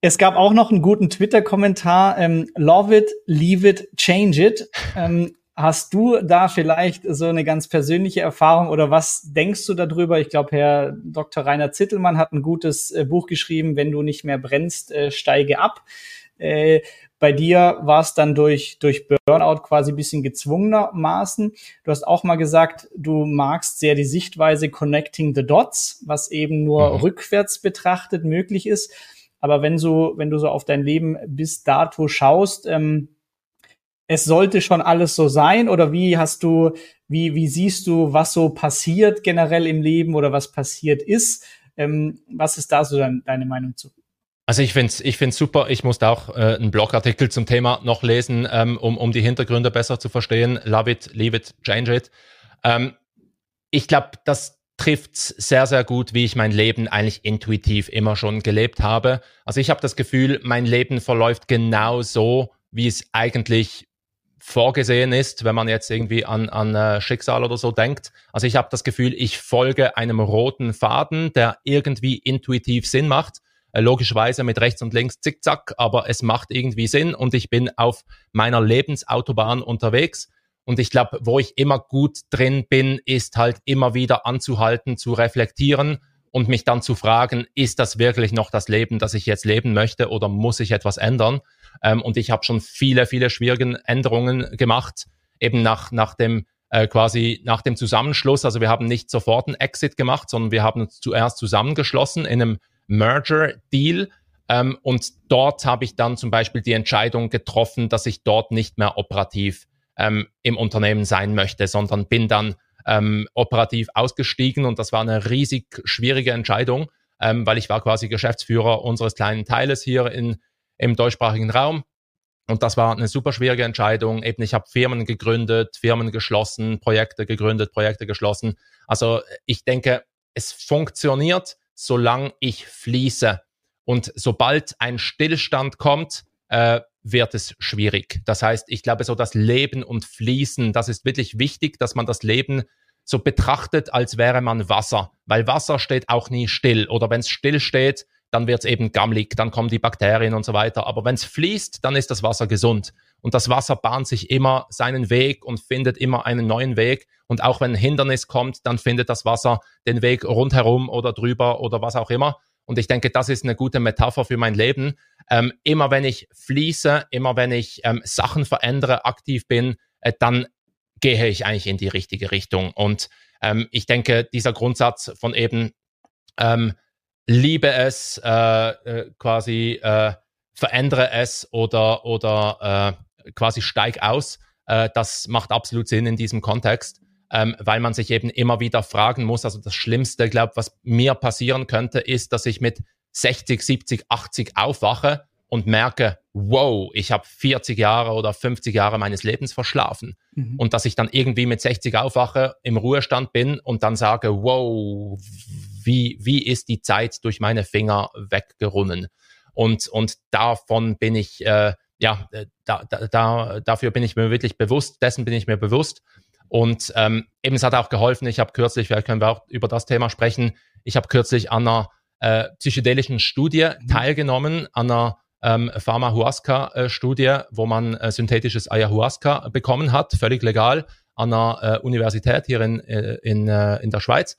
Es gab auch noch einen guten Twitter-Kommentar. Ähm, Love it, leave it, change it. Ähm, Hast du da vielleicht so eine ganz persönliche Erfahrung oder was denkst du darüber? Ich glaube, Herr Dr. Rainer Zittelmann hat ein gutes äh, Buch geschrieben, wenn du nicht mehr brennst, äh, steige ab. Äh, bei dir war es dann durch, durch Burnout quasi ein bisschen gezwungenermaßen. Du hast auch mal gesagt, du magst sehr die Sichtweise Connecting the Dots, was eben nur mhm. rückwärts betrachtet möglich ist. Aber wenn so, wenn du so auf dein Leben bis dato schaust, ähm, es sollte schon alles so sein oder wie hast du, wie, wie siehst du, was so passiert generell im Leben oder was passiert ist? Ähm, was ist da so dein, deine Meinung zu? Also ich finde es ich find's super. Ich musste auch äh, einen Blogartikel zum Thema noch lesen, ähm, um, um die Hintergründe besser zu verstehen. Love it, leave it, change it. Ähm, ich glaube, das trifft sehr, sehr gut, wie ich mein Leben eigentlich intuitiv immer schon gelebt habe. Also ich habe das Gefühl, mein Leben verläuft genau so, wie es eigentlich vorgesehen ist, wenn man jetzt irgendwie an, an äh, Schicksal oder so denkt. Also ich habe das Gefühl, ich folge einem roten Faden, der irgendwie intuitiv Sinn macht. Äh, logischerweise mit rechts und links zickzack, aber es macht irgendwie Sinn und ich bin auf meiner Lebensautobahn unterwegs. Und ich glaube, wo ich immer gut drin bin, ist halt immer wieder anzuhalten, zu reflektieren und mich dann zu fragen, ist das wirklich noch das Leben, das ich jetzt leben möchte oder muss ich etwas ändern? Ähm, und ich habe schon viele, viele schwierige Änderungen gemacht, eben nach, nach dem äh, quasi nach dem Zusammenschluss. Also wir haben nicht sofort einen Exit gemacht, sondern wir haben uns zuerst zusammengeschlossen in einem Merger-Deal. Ähm, und dort habe ich dann zum Beispiel die Entscheidung getroffen, dass ich dort nicht mehr operativ ähm, im Unternehmen sein möchte, sondern bin dann ähm, operativ ausgestiegen und das war eine riesig schwierige Entscheidung, ähm, weil ich war quasi Geschäftsführer unseres kleinen Teiles hier in, im deutschsprachigen Raum. Und das war eine super schwierige Entscheidung. Eben, ich habe Firmen gegründet, Firmen geschlossen, Projekte gegründet, Projekte geschlossen. Also ich denke, es funktioniert, solange ich fließe. Und sobald ein Stillstand kommt, äh, wird es schwierig. Das heißt, ich glaube, so das Leben und Fließen, das ist wirklich wichtig, dass man das Leben so betrachtet, als wäre man Wasser, weil Wasser steht auch nie still oder wenn es still steht, dann wird es eben gammelig, dann kommen die Bakterien und so weiter. Aber wenn es fließt, dann ist das Wasser gesund. Und das Wasser bahnt sich immer seinen Weg und findet immer einen neuen Weg. Und auch wenn ein Hindernis kommt, dann findet das Wasser den Weg rundherum oder drüber oder was auch immer. Und ich denke, das ist eine gute Metapher für mein Leben. Ähm, immer wenn ich fließe, immer wenn ich ähm, Sachen verändere, aktiv bin, äh, dann gehe ich eigentlich in die richtige Richtung. Und ähm, ich denke, dieser Grundsatz von eben ähm, liebe es, äh, äh, quasi äh, verändere es oder, oder äh, quasi steig aus, äh, das macht absolut Sinn in diesem Kontext ähm, weil man sich eben immer wieder fragen muss. Also das Schlimmste, glaube was mir passieren könnte, ist, dass ich mit 60, 70, 80 aufwache und merke, wow, ich habe 40 Jahre oder 50 Jahre meines Lebens verschlafen. Mhm. Und dass ich dann irgendwie mit 60 aufwache, im Ruhestand bin und dann sage, wow, wie, wie ist die Zeit durch meine Finger weggerunnen? Und, und davon bin ich, äh, ja, äh, da, da, da, dafür bin ich mir wirklich bewusst, dessen bin ich mir bewusst. Und ähm, eben, es hat auch geholfen, ich habe kürzlich, vielleicht können wir auch über das Thema sprechen, ich habe kürzlich an einer äh, psychedelischen Studie mhm. teilgenommen, an einer ähm, Pharma-Huasca-Studie, äh, wo man äh, synthetisches Ayahuasca bekommen hat, völlig legal, an einer äh, Universität hier in, äh, in, in der Schweiz.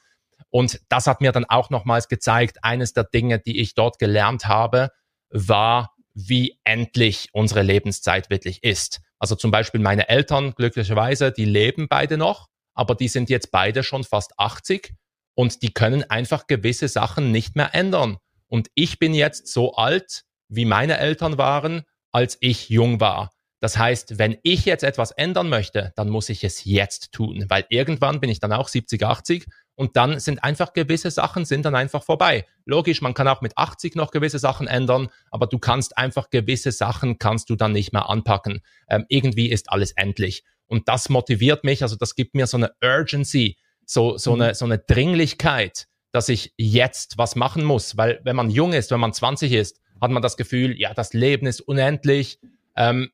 Und das hat mir dann auch nochmals gezeigt, eines der Dinge, die ich dort gelernt habe, war, wie endlich unsere Lebenszeit wirklich ist. Also zum Beispiel meine Eltern, glücklicherweise, die leben beide noch, aber die sind jetzt beide schon fast 80 und die können einfach gewisse Sachen nicht mehr ändern. Und ich bin jetzt so alt, wie meine Eltern waren, als ich jung war. Das heißt, wenn ich jetzt etwas ändern möchte, dann muss ich es jetzt tun, weil irgendwann bin ich dann auch 70, 80 und dann sind einfach gewisse Sachen sind dann einfach vorbei. Logisch, man kann auch mit 80 noch gewisse Sachen ändern, aber du kannst einfach gewisse Sachen kannst du dann nicht mehr anpacken. Ähm, irgendwie ist alles endlich und das motiviert mich, also das gibt mir so eine Urgency, so so mhm. eine so eine Dringlichkeit, dass ich jetzt was machen muss, weil wenn man jung ist, wenn man 20 ist, hat man das Gefühl, ja, das Leben ist unendlich. Ähm,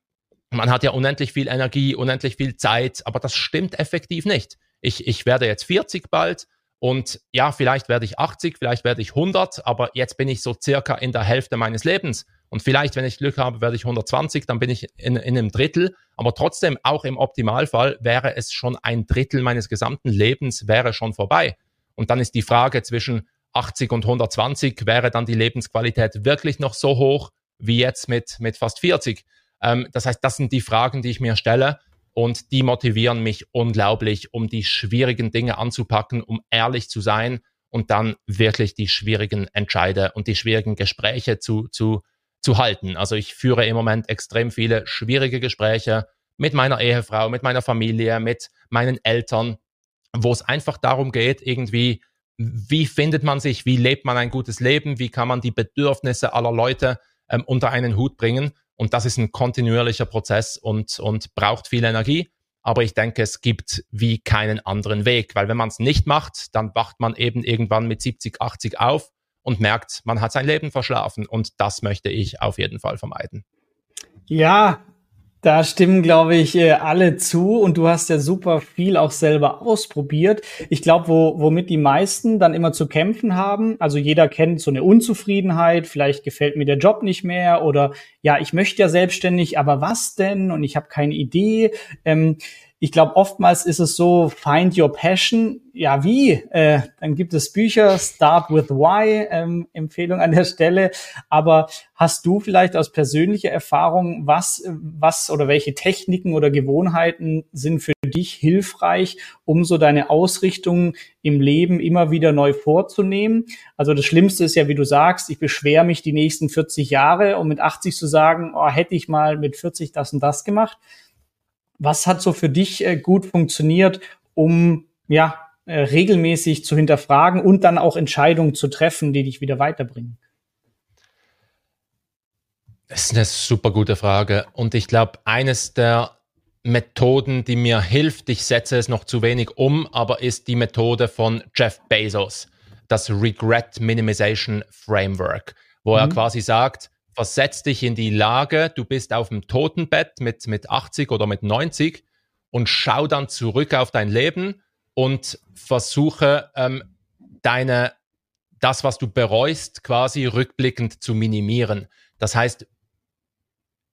man hat ja unendlich viel Energie, unendlich viel Zeit, aber das stimmt effektiv nicht. Ich, ich werde jetzt 40 bald und ja, vielleicht werde ich 80, vielleicht werde ich 100, aber jetzt bin ich so circa in der Hälfte meines Lebens. Und vielleicht, wenn ich Glück habe, werde ich 120, dann bin ich in, in einem Drittel. Aber trotzdem, auch im Optimalfall wäre es schon ein Drittel meines gesamten Lebens wäre schon vorbei. Und dann ist die Frage zwischen 80 und 120, wäre dann die Lebensqualität wirklich noch so hoch wie jetzt mit, mit fast 40? Ähm, das heißt, das sind die Fragen, die ich mir stelle und die motivieren mich unglaublich, um die schwierigen Dinge anzupacken, um ehrlich zu sein und dann wirklich die schwierigen Entscheide und die schwierigen Gespräche zu, zu, zu halten. Also ich führe im Moment extrem viele schwierige Gespräche mit meiner Ehefrau, mit meiner Familie, mit meinen Eltern, wo es einfach darum geht, irgendwie, wie findet man sich, wie lebt man ein gutes Leben, wie kann man die Bedürfnisse aller Leute ähm, unter einen Hut bringen. Und das ist ein kontinuierlicher Prozess und, und braucht viel Energie. Aber ich denke, es gibt wie keinen anderen Weg, weil wenn man es nicht macht, dann wacht man eben irgendwann mit 70, 80 auf und merkt, man hat sein Leben verschlafen. Und das möchte ich auf jeden Fall vermeiden. Ja, da stimmen, glaube ich, äh, alle zu und du hast ja super viel auch selber ausprobiert. Ich glaube, wo, womit die meisten dann immer zu kämpfen haben, also jeder kennt so eine Unzufriedenheit, vielleicht gefällt mir der Job nicht mehr oder ja, ich möchte ja selbstständig, aber was denn? Und ich habe keine Idee. Ähm, ich glaube, oftmals ist es so, find your passion. Ja, wie? Äh, dann gibt es Bücher, Start with Why, ähm, Empfehlung an der Stelle. Aber hast du vielleicht aus persönlicher Erfahrung, was, was oder welche Techniken oder Gewohnheiten sind für dich hilfreich, um so deine Ausrichtung im Leben immer wieder neu vorzunehmen? Also das Schlimmste ist ja, wie du sagst, ich beschwere mich die nächsten 40 Jahre, um mit 80 zu sagen, oh, hätte ich mal mit 40 das und das gemacht was hat so für dich äh, gut funktioniert, um ja äh, regelmäßig zu hinterfragen und dann auch Entscheidungen zu treffen, die dich wieder weiterbringen? Das ist eine super gute Frage. Und ich glaube, eines der Methoden, die mir hilft, ich setze es noch zu wenig um, aber ist die Methode von Jeff Bezos, das Regret Minimization Framework, wo mhm. er quasi sagt, versetz dich in die Lage, du bist auf dem Totenbett mit, mit 80 oder mit 90 und schau dann zurück auf dein Leben und versuche ähm, deine, das, was du bereust, quasi rückblickend zu minimieren. Das heißt,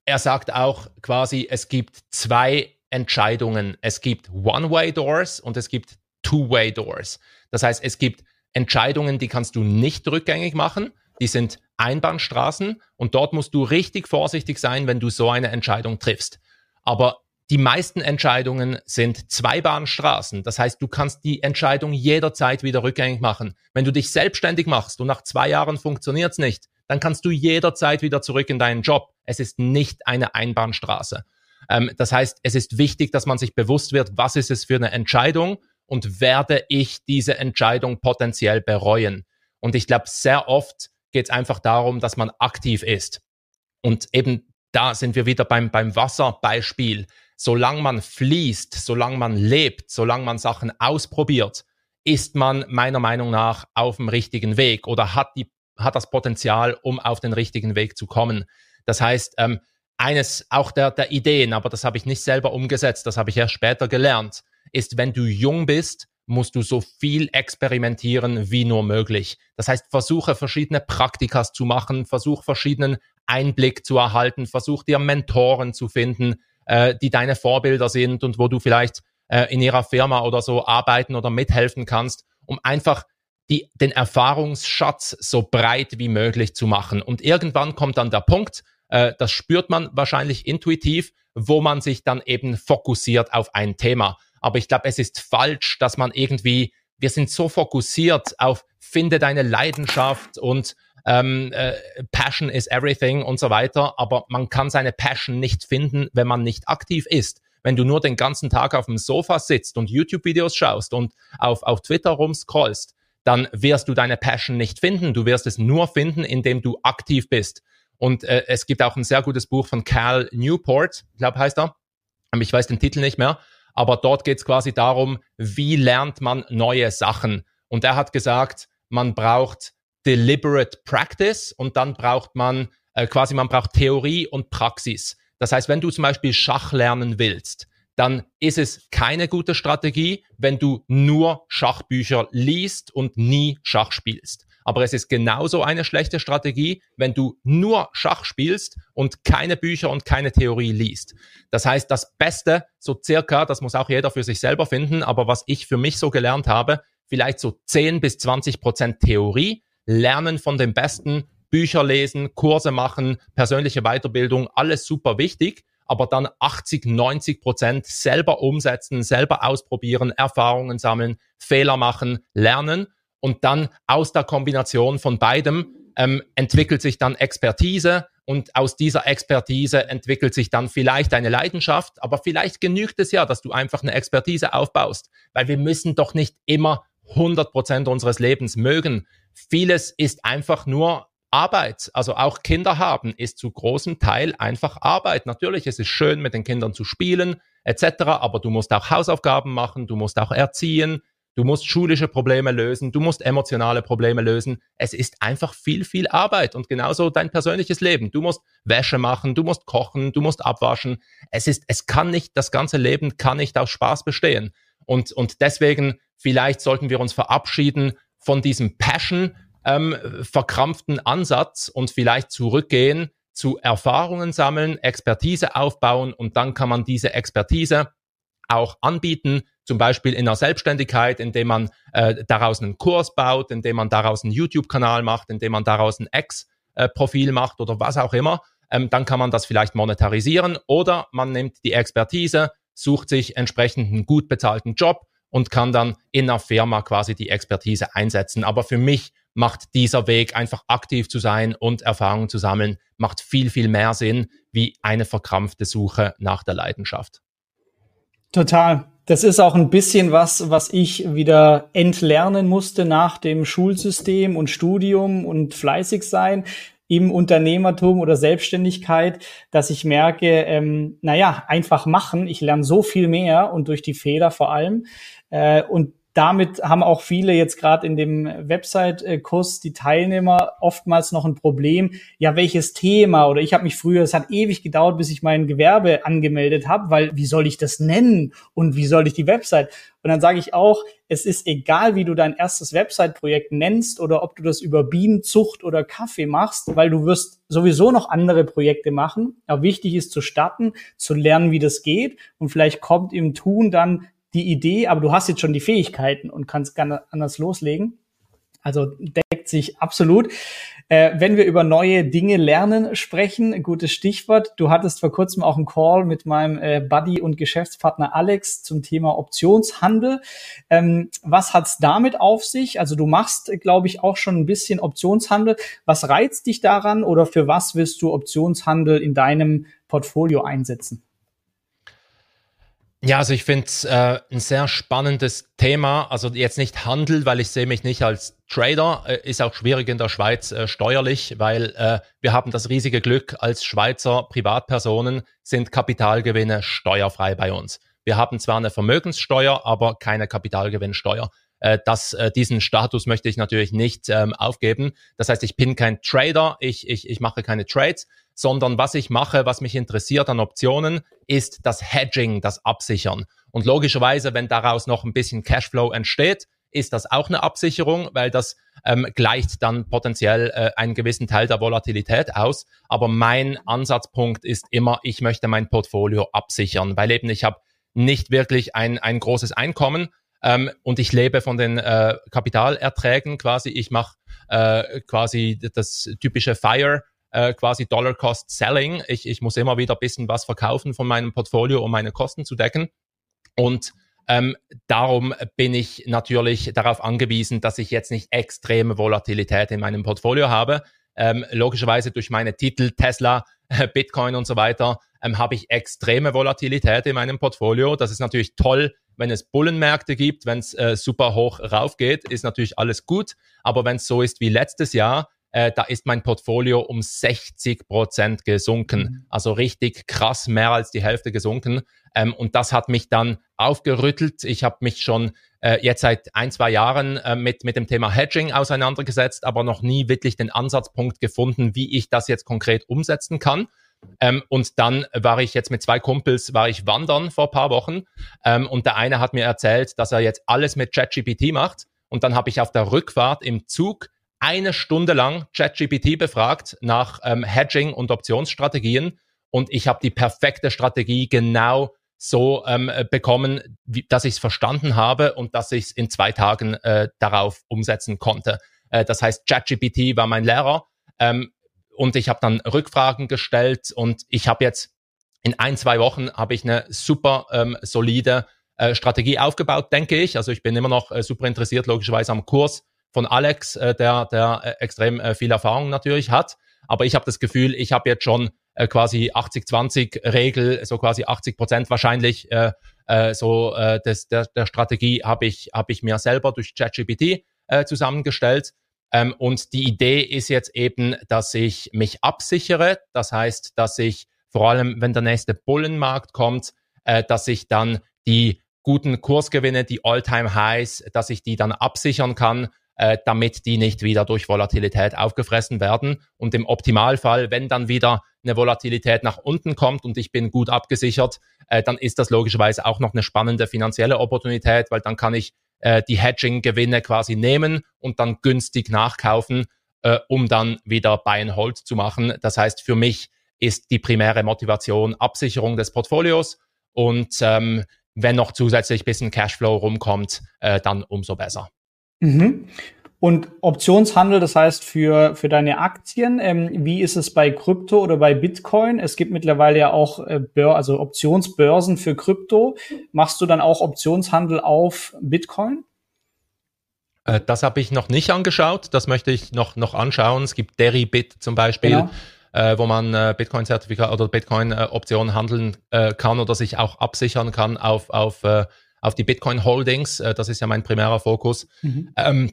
er sagt auch quasi, es gibt zwei Entscheidungen. Es gibt One-Way-Doors und es gibt Two-Way-Doors. Das heißt, es gibt Entscheidungen, die kannst du nicht rückgängig machen. Die sind Einbahnstraßen und dort musst du richtig vorsichtig sein, wenn du so eine Entscheidung triffst. Aber die meisten Entscheidungen sind Zweibahnstraßen. Das heißt, du kannst die Entscheidung jederzeit wieder rückgängig machen. Wenn du dich selbstständig machst und nach zwei Jahren funktioniert es nicht, dann kannst du jederzeit wieder zurück in deinen Job. Es ist nicht eine Einbahnstraße. Ähm, das heißt, es ist wichtig, dass man sich bewusst wird, was ist es für eine Entscheidung und werde ich diese Entscheidung potenziell bereuen. Und ich glaube, sehr oft geht es einfach darum, dass man aktiv ist. Und eben da sind wir wieder beim, beim Wasserbeispiel. Solange man fließt, solange man lebt, solange man Sachen ausprobiert, ist man meiner Meinung nach auf dem richtigen Weg oder hat, die, hat das Potenzial, um auf den richtigen Weg zu kommen. Das heißt, ähm, eines auch der, der Ideen, aber das habe ich nicht selber umgesetzt, das habe ich erst später gelernt, ist, wenn du jung bist, musst du so viel experimentieren wie nur möglich. Das heißt, versuche verschiedene Praktikas zu machen, versuch verschiedenen Einblick zu erhalten, versuch dir Mentoren zu finden, äh, die deine Vorbilder sind und wo du vielleicht äh, in ihrer Firma oder so arbeiten oder mithelfen kannst, um einfach die, den Erfahrungsschatz so breit wie möglich zu machen. Und irgendwann kommt dann der Punkt, äh, das spürt man wahrscheinlich intuitiv, wo man sich dann eben fokussiert auf ein Thema. Aber ich glaube, es ist falsch, dass man irgendwie, wir sind so fokussiert auf finde deine Leidenschaft und ähm, äh, Passion is everything und so weiter. Aber man kann seine Passion nicht finden, wenn man nicht aktiv ist. Wenn du nur den ganzen Tag auf dem Sofa sitzt und YouTube-Videos schaust und auf, auf Twitter rumscrollst, dann wirst du deine Passion nicht finden. Du wirst es nur finden, indem du aktiv bist. Und äh, es gibt auch ein sehr gutes Buch von Cal Newport, ich glaube heißt er. Ich weiß den Titel nicht mehr. Aber dort geht es quasi darum, wie lernt man neue Sachen. Und er hat gesagt, man braucht deliberate practice und dann braucht man äh, quasi, man braucht Theorie und Praxis. Das heißt, wenn du zum Beispiel Schach lernen willst, dann ist es keine gute Strategie, wenn du nur Schachbücher liest und nie Schach spielst. Aber es ist genauso eine schlechte Strategie, wenn du nur Schach spielst und keine Bücher und keine Theorie liest. Das heißt, das Beste, so circa, das muss auch jeder für sich selber finden, aber was ich für mich so gelernt habe, vielleicht so 10 bis 20 Prozent Theorie, lernen von dem Besten, Bücher lesen, Kurse machen, persönliche Weiterbildung, alles super wichtig aber dann 80, 90 Prozent selber umsetzen, selber ausprobieren, Erfahrungen sammeln, Fehler machen, lernen und dann aus der Kombination von beidem ähm, entwickelt sich dann Expertise und aus dieser Expertise entwickelt sich dann vielleicht eine Leidenschaft, aber vielleicht genügt es ja, dass du einfach eine Expertise aufbaust, weil wir müssen doch nicht immer 100 Prozent unseres Lebens mögen. Vieles ist einfach nur Arbeit, also auch Kinder haben, ist zu großem Teil einfach Arbeit. Natürlich, es ist schön, mit den Kindern zu spielen, etc., aber du musst auch Hausaufgaben machen, du musst auch erziehen, Du musst schulische Probleme lösen, du musst emotionale Probleme lösen. Es ist einfach viel, viel Arbeit und genauso dein persönliches Leben. Du musst Wäsche machen, du musst kochen, du musst abwaschen. Es ist, es kann nicht, das ganze Leben kann nicht aus Spaß bestehen. Und, und deswegen vielleicht sollten wir uns verabschieden von diesem Passion, ähm, verkrampften Ansatz und vielleicht zurückgehen zu Erfahrungen sammeln, Expertise aufbauen und dann kann man diese Expertise auch anbieten, zum Beispiel in der Selbstständigkeit, indem man äh, daraus einen Kurs baut, indem man daraus einen YouTube-Kanal macht, indem man daraus ein Ex-Profil macht oder was auch immer, ähm, dann kann man das vielleicht monetarisieren oder man nimmt die Expertise, sucht sich entsprechend einen gut bezahlten Job und kann dann in einer Firma quasi die Expertise einsetzen. Aber für mich macht dieser Weg einfach aktiv zu sein und Erfahrungen zu sammeln, macht viel, viel mehr Sinn wie eine verkrampfte Suche nach der Leidenschaft. Total. Das ist auch ein bisschen was, was ich wieder entlernen musste nach dem Schulsystem und Studium und fleißig sein im Unternehmertum oder Selbstständigkeit, dass ich merke, ähm, naja, einfach machen. Ich lerne so viel mehr und durch die Fehler vor allem. Äh, und damit haben auch viele jetzt gerade in dem Website-Kurs, die Teilnehmer, oftmals noch ein Problem. Ja, welches Thema? Oder ich habe mich früher, es hat ewig gedauert, bis ich mein Gewerbe angemeldet habe, weil wie soll ich das nennen und wie soll ich die Website? Und dann sage ich auch, es ist egal, wie du dein erstes Website-Projekt nennst oder ob du das über Bienenzucht oder Kaffee machst, weil du wirst sowieso noch andere Projekte machen. Aber wichtig ist zu starten, zu lernen, wie das geht und vielleicht kommt im Tun dann die Idee, aber du hast jetzt schon die Fähigkeiten und kannst gerne anders loslegen. Also deckt sich absolut. Äh, wenn wir über neue Dinge lernen sprechen, gutes Stichwort. Du hattest vor kurzem auch einen Call mit meinem äh, Buddy und Geschäftspartner Alex zum Thema Optionshandel. Ähm, was hat's damit auf sich? Also du machst, glaube ich, auch schon ein bisschen Optionshandel. Was reizt dich daran oder für was willst du Optionshandel in deinem Portfolio einsetzen? Ja, also ich finde es äh, ein sehr spannendes Thema. Also jetzt nicht Handel, weil ich sehe mich nicht als Trader. Äh, ist auch schwierig in der Schweiz äh, steuerlich, weil äh, wir haben das riesige Glück, als Schweizer Privatpersonen sind Kapitalgewinne steuerfrei bei uns. Wir haben zwar eine Vermögenssteuer, aber keine Kapitalgewinnsteuer. Äh, das, äh, diesen Status möchte ich natürlich nicht ähm, aufgeben. Das heißt, ich bin kein Trader, ich, ich, ich mache keine Trades, sondern was ich mache, was mich interessiert an Optionen, ist das Hedging, das Absichern. Und logischerweise, wenn daraus noch ein bisschen Cashflow entsteht, ist das auch eine Absicherung, weil das ähm, gleicht dann potenziell äh, einen gewissen Teil der Volatilität aus. Aber mein Ansatzpunkt ist immer, ich möchte mein Portfolio absichern, weil eben ich habe nicht wirklich ein, ein großes Einkommen ähm, und ich lebe von den äh, Kapitalerträgen quasi. Ich mache äh, quasi das typische Fire äh, quasi Dollar Cost Selling. Ich, ich muss immer wieder ein bisschen was verkaufen von meinem Portfolio, um meine Kosten zu decken. Und ähm, darum bin ich natürlich darauf angewiesen, dass ich jetzt nicht extreme Volatilität in meinem Portfolio habe. Ähm, logischerweise durch meine Titel Tesla, *laughs* Bitcoin und so weiter ähm, habe ich extreme Volatilität in meinem Portfolio. Das ist natürlich toll, wenn es Bullenmärkte gibt, wenn es äh, super hoch raufgeht, ist natürlich alles gut. Aber wenn es so ist wie letztes Jahr, äh, da ist mein Portfolio um 60 Prozent gesunken. Mhm. Also richtig krass, mehr als die Hälfte gesunken. Ähm, und das hat mich dann aufgerüttelt. Ich habe mich schon äh, jetzt seit ein, zwei Jahren äh, mit, mit dem Thema Hedging auseinandergesetzt, aber noch nie wirklich den Ansatzpunkt gefunden, wie ich das jetzt konkret umsetzen kann. Ähm, und dann war ich jetzt mit zwei Kumpels, war ich wandern vor paar Wochen. Ähm, und der eine hat mir erzählt, dass er jetzt alles mit ChatGPT macht. Und dann habe ich auf der Rückfahrt im Zug eine Stunde lang ChatGPT befragt nach ähm, Hedging und Optionsstrategien und ich habe die perfekte Strategie genau so ähm, bekommen, wie, dass ich es verstanden habe und dass ich es in zwei Tagen äh, darauf umsetzen konnte. Äh, das heißt, ChatGPT war mein Lehrer ähm, und ich habe dann Rückfragen gestellt und ich habe jetzt in ein, zwei Wochen habe ich eine super ähm, solide äh, Strategie aufgebaut, denke ich. Also ich bin immer noch äh, super interessiert, logischerweise am Kurs von Alex, äh, der, der äh, extrem äh, viel Erfahrung natürlich hat. Aber ich habe das Gefühl, ich habe jetzt schon äh, quasi 80-20-Regel, so quasi 80 Prozent wahrscheinlich äh, äh, so äh, das, der, der Strategie habe ich, hab ich mir selber durch ChatGPT äh, zusammengestellt. Ähm, und die Idee ist jetzt eben, dass ich mich absichere. Das heißt, dass ich vor allem, wenn der nächste Bullenmarkt kommt, äh, dass ich dann die guten Kursgewinne, die All-Time-Highs, dass ich die dann absichern kann äh, damit die nicht wieder durch Volatilität aufgefressen werden. Und im Optimalfall, wenn dann wieder eine Volatilität nach unten kommt und ich bin gut abgesichert, äh, dann ist das logischerweise auch noch eine spannende finanzielle Opportunität, weil dann kann ich äh, die Hedging-Gewinne quasi nehmen und dann günstig nachkaufen, äh, um dann wieder Buy and Hold zu machen. Das heißt, für mich ist die primäre Motivation Absicherung des Portfolios und ähm, wenn noch zusätzlich bisschen Cashflow rumkommt, äh, dann umso besser. Mhm. Und Optionshandel, das heißt für, für deine Aktien, ähm, wie ist es bei Krypto oder bei Bitcoin? Es gibt mittlerweile ja auch äh, Bör also Optionsbörsen für Krypto. Machst du dann auch Optionshandel auf Bitcoin? Äh, das habe ich noch nicht angeschaut. Das möchte ich noch, noch anschauen. Es gibt Deribit zum Beispiel, genau. äh, wo man äh, Bitcoin-Zertifikat oder Bitcoin-Optionen handeln äh, kann oder sich auch absichern kann auf, auf äh, auf die Bitcoin Holdings. Das ist ja mein primärer Fokus. Mhm. Ähm,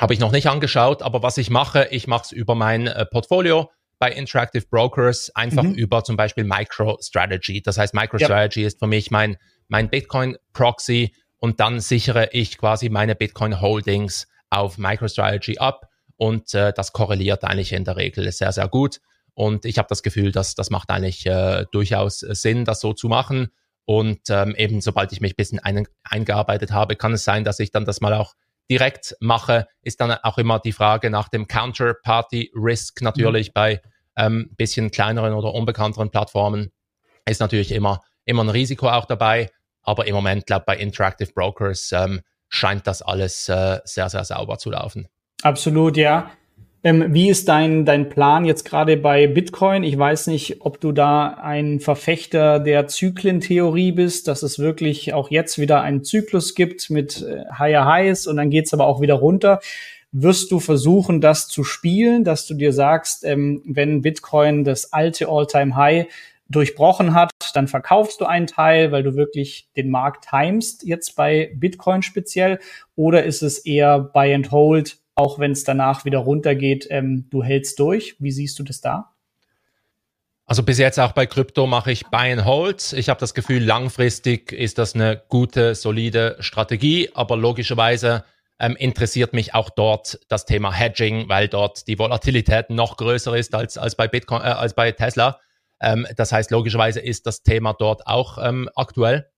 Habe ich noch nicht angeschaut, aber was ich mache, ich mache es über mein äh, Portfolio bei Interactive Brokers, einfach mhm. über zum Beispiel MicroStrategy. Das heißt, MicroStrategy ja. ist für mich mein, mein Bitcoin Proxy und dann sichere ich quasi meine Bitcoin Holdings auf MicroStrategy ab und äh, das korreliert eigentlich in der Regel sehr, sehr gut. Und ich habe das Gefühl, dass das macht eigentlich äh, durchaus Sinn, das so zu machen. Und ähm, eben sobald ich mich ein bisschen ein, eingearbeitet habe, kann es sein, dass ich dann das mal auch direkt mache. Ist dann auch immer die Frage nach dem Counterparty Risk natürlich mhm. bei ähm, bisschen kleineren oder unbekannteren Plattformen. Ist natürlich immer, immer ein Risiko auch dabei. Aber im Moment, glaube bei Interactive Brokers ähm, scheint das alles äh, sehr, sehr sauber zu laufen. Absolut, ja. Ähm, wie ist dein, dein Plan jetzt gerade bei Bitcoin? Ich weiß nicht, ob du da ein Verfechter der Zyklentheorie bist, dass es wirklich auch jetzt wieder einen Zyklus gibt mit äh, Higher Highs und dann geht's aber auch wieder runter. Wirst du versuchen, das zu spielen, dass du dir sagst, ähm, wenn Bitcoin das alte All-Time High durchbrochen hat, dann verkaufst du einen Teil, weil du wirklich den Markt timest, jetzt bei Bitcoin speziell, oder ist es eher Buy and Hold, auch wenn es danach wieder runtergeht, ähm, du hältst durch. Wie siehst du das da? Also bis jetzt auch bei Krypto mache ich Buy and Hold. Ich habe das Gefühl, langfristig ist das eine gute, solide Strategie, aber logischerweise ähm, interessiert mich auch dort das Thema Hedging, weil dort die Volatilität noch größer ist als, als bei Bitcoin, äh, als bei Tesla. Ähm, das heißt, logischerweise ist das Thema dort auch ähm, aktuell.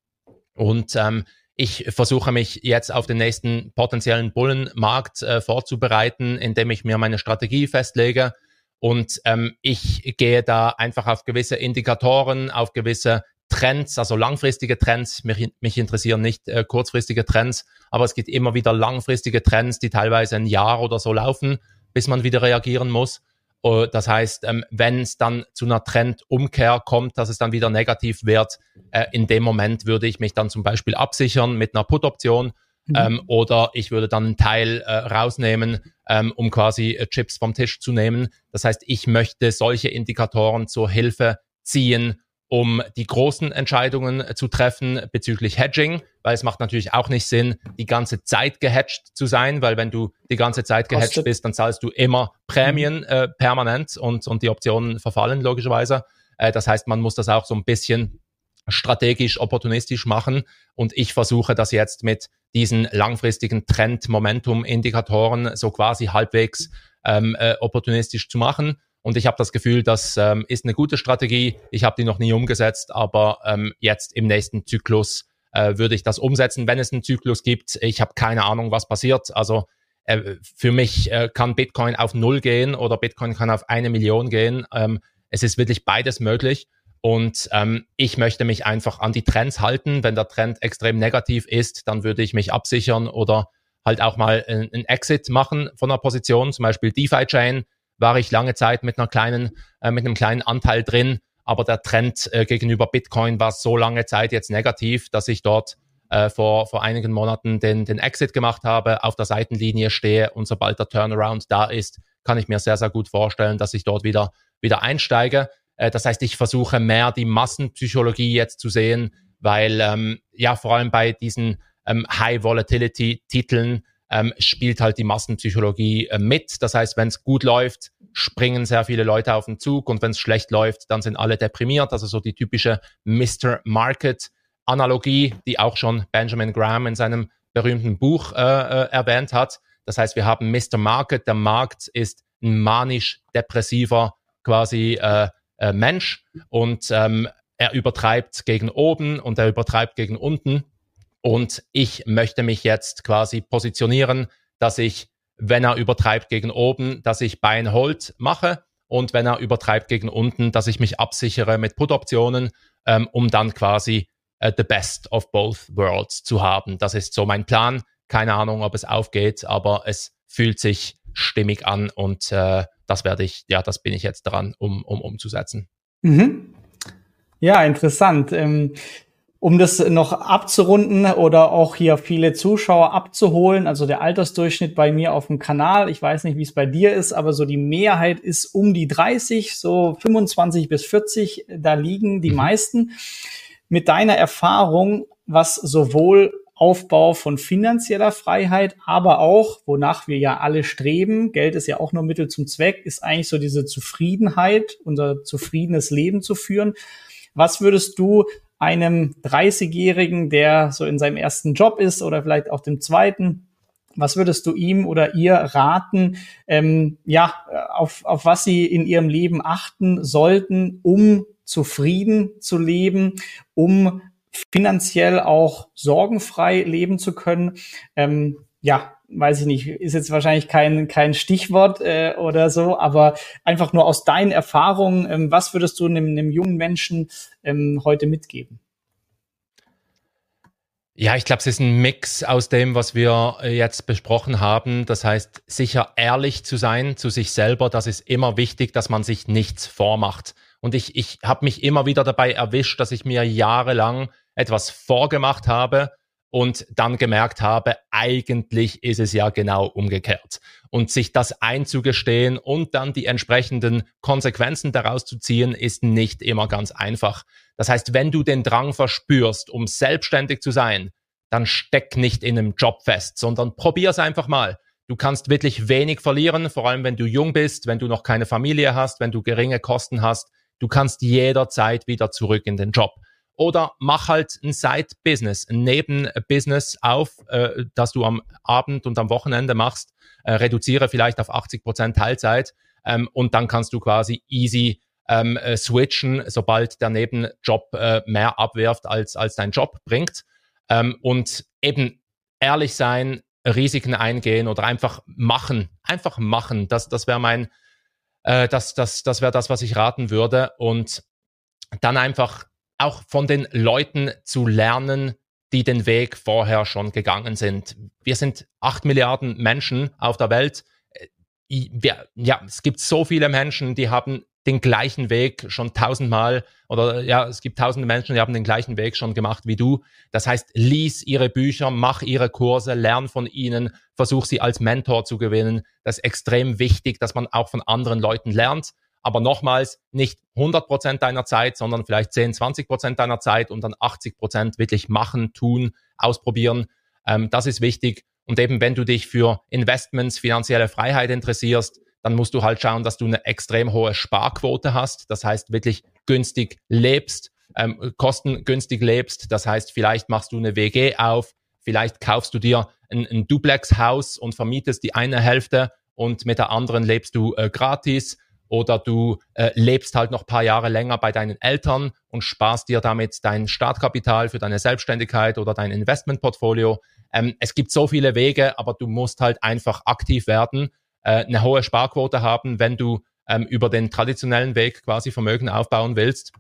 Und ähm, ich versuche mich jetzt auf den nächsten potenziellen Bullenmarkt äh, vorzubereiten, indem ich mir meine Strategie festlege. Und ähm, ich gehe da einfach auf gewisse Indikatoren, auf gewisse Trends, also langfristige Trends. Mich, mich interessieren nicht äh, kurzfristige Trends, aber es gibt immer wieder langfristige Trends, die teilweise ein Jahr oder so laufen, bis man wieder reagieren muss. Äh, das heißt, ähm, wenn es dann zu einer Trendumkehr kommt, dass es dann wieder negativ wird, äh, in dem Moment würde ich mich dann zum Beispiel absichern mit einer Put-Option mhm. ähm, oder ich würde dann einen Teil äh, rausnehmen, ähm, um quasi äh, Chips vom Tisch zu nehmen. Das heißt, ich möchte solche Indikatoren zur Hilfe ziehen, um die großen Entscheidungen zu treffen bezüglich Hedging, weil es macht natürlich auch nicht Sinn, die ganze Zeit gehatcht zu sein, weil wenn du die ganze Zeit gehatcht bist, dann zahlst du immer Prämien mhm. äh, permanent und, und die Optionen verfallen logischerweise. Äh, das heißt, man muss das auch so ein bisschen strategisch, opportunistisch machen und ich versuche das jetzt mit diesen langfristigen Trend-Momentum-Indikatoren so quasi halbwegs ähm, äh, opportunistisch zu machen und ich habe das Gefühl, das ähm, ist eine gute Strategie. Ich habe die noch nie umgesetzt, aber ähm, jetzt im nächsten Zyklus äh, würde ich das umsetzen, wenn es einen Zyklus gibt. Ich habe keine Ahnung, was passiert. Also äh, für mich äh, kann Bitcoin auf Null gehen oder Bitcoin kann auf eine Million gehen. Ähm, es ist wirklich beides möglich. Und ähm, ich möchte mich einfach an die Trends halten. Wenn der Trend extrem negativ ist, dann würde ich mich absichern oder halt auch mal einen Exit machen von einer Position, zum Beispiel DeFi-Chain war ich lange Zeit mit einer kleinen, äh, mit einem kleinen Anteil drin. Aber der Trend äh, gegenüber Bitcoin war so lange Zeit jetzt negativ, dass ich dort äh, vor, vor einigen Monaten den, den Exit gemacht habe, auf der Seitenlinie stehe und sobald der Turnaround da ist, kann ich mir sehr, sehr gut vorstellen, dass ich dort wieder, wieder einsteige. Äh, das heißt, ich versuche mehr die Massenpsychologie jetzt zu sehen, weil ähm, ja vor allem bei diesen ähm, High-Volatility-Titeln ähm, spielt halt die Massenpsychologie äh, mit. Das heißt, wenn es gut läuft, springen sehr viele Leute auf den Zug und wenn es schlecht läuft, dann sind alle deprimiert. Also so die typische Mr. Market Analogie, die auch schon Benjamin Graham in seinem berühmten Buch äh, äh, erwähnt hat. Das heißt, wir haben Mr. Market. Der Markt ist ein manisch-depressiver quasi äh, äh, Mensch und ähm, er übertreibt gegen oben und er übertreibt gegen unten. Und ich möchte mich jetzt quasi positionieren, dass ich, wenn er übertreibt gegen oben, dass ich Bein Hold mache und wenn er übertreibt gegen unten, dass ich mich absichere mit Put-Optionen, ähm, um dann quasi äh, the best of both worlds zu haben. Das ist so mein Plan. Keine Ahnung, ob es aufgeht, aber es fühlt sich stimmig an und äh, das werde ich, ja, das bin ich jetzt dran, um, um umzusetzen. Mhm. Ja, interessant. Ähm, um das noch abzurunden oder auch hier viele Zuschauer abzuholen, also der Altersdurchschnitt bei mir auf dem Kanal, ich weiß nicht, wie es bei dir ist, aber so die Mehrheit ist um die 30, so 25 bis 40, da liegen die mhm. meisten. Mit deiner Erfahrung, was sowohl Aufbau von finanzieller Freiheit, aber auch, wonach wir ja alle streben, Geld ist ja auch nur Mittel zum Zweck, ist eigentlich so diese Zufriedenheit, unser zufriedenes Leben zu führen. Was würdest du einem 30-Jährigen, der so in seinem ersten Job ist oder vielleicht auch dem zweiten? Was würdest du ihm oder ihr raten, ähm, ja, auf, auf was sie in ihrem Leben achten sollten, um zufrieden zu leben, um finanziell auch sorgenfrei leben zu können? Ähm, ja, weiß ich nicht, ist jetzt wahrscheinlich kein, kein Stichwort äh, oder so, aber einfach nur aus deinen Erfahrungen, ähm, was würdest du einem, einem jungen Menschen ähm, heute mitgeben? Ja, ich glaube, es ist ein Mix aus dem, was wir äh, jetzt besprochen haben. Das heißt, sicher ehrlich zu sein zu sich selber, das ist immer wichtig, dass man sich nichts vormacht. Und ich, ich habe mich immer wieder dabei erwischt, dass ich mir jahrelang etwas vorgemacht habe und dann gemerkt habe, eigentlich ist es ja genau umgekehrt. Und sich das einzugestehen und dann die entsprechenden Konsequenzen daraus zu ziehen, ist nicht immer ganz einfach. Das heißt, wenn du den Drang verspürst, um selbstständig zu sein, dann steck nicht in einem Job fest, sondern probier's einfach mal. Du kannst wirklich wenig verlieren, vor allem wenn du jung bist, wenn du noch keine Familie hast, wenn du geringe Kosten hast. Du kannst jederzeit wieder zurück in den Job. Oder mach halt ein Side-Business, ein Nebenbusiness auf, äh, das du am Abend und am Wochenende machst. Äh, reduziere vielleicht auf 80 Prozent Teilzeit ähm, und dann kannst du quasi easy ähm, äh, switchen, sobald der Nebenjob äh, mehr abwirft, als, als dein Job bringt. Ähm, und eben ehrlich sein, Risiken eingehen oder einfach machen. Einfach machen. Das, das wäre mein, äh, das, das, das wäre das, was ich raten würde. Und dann einfach auch von den Leuten zu lernen, die den Weg vorher schon gegangen sind. Wir sind acht Milliarden Menschen auf der Welt. Äh, wir, ja, es gibt so viele Menschen, die haben den gleichen Weg schon tausendmal oder ja, es gibt tausende Menschen, die haben den gleichen Weg schon gemacht wie du. Das heißt, lies ihre Bücher, mach ihre Kurse, lern von ihnen, versuch sie als Mentor zu gewinnen. Das ist extrem wichtig, dass man auch von anderen Leuten lernt aber nochmals nicht 100 Prozent deiner Zeit, sondern vielleicht 10, 20 Prozent deiner Zeit und dann 80 Prozent wirklich machen, tun, ausprobieren. Ähm, das ist wichtig. Und eben, wenn du dich für Investments, finanzielle Freiheit interessierst, dann musst du halt schauen, dass du eine extrem hohe Sparquote hast. Das heißt, wirklich günstig lebst, ähm, kostengünstig lebst. Das heißt, vielleicht machst du eine WG auf, vielleicht kaufst du dir ein, ein Duplex-Haus und vermietest die eine Hälfte und mit der anderen lebst du äh, gratis oder du äh, lebst halt noch paar Jahre länger bei deinen Eltern und sparst dir damit dein Startkapital für deine Selbstständigkeit oder dein Investmentportfolio. Ähm, es gibt so viele Wege, aber du musst halt einfach aktiv werden, äh, eine hohe Sparquote haben, wenn du ähm, über den traditionellen Weg quasi Vermögen aufbauen willst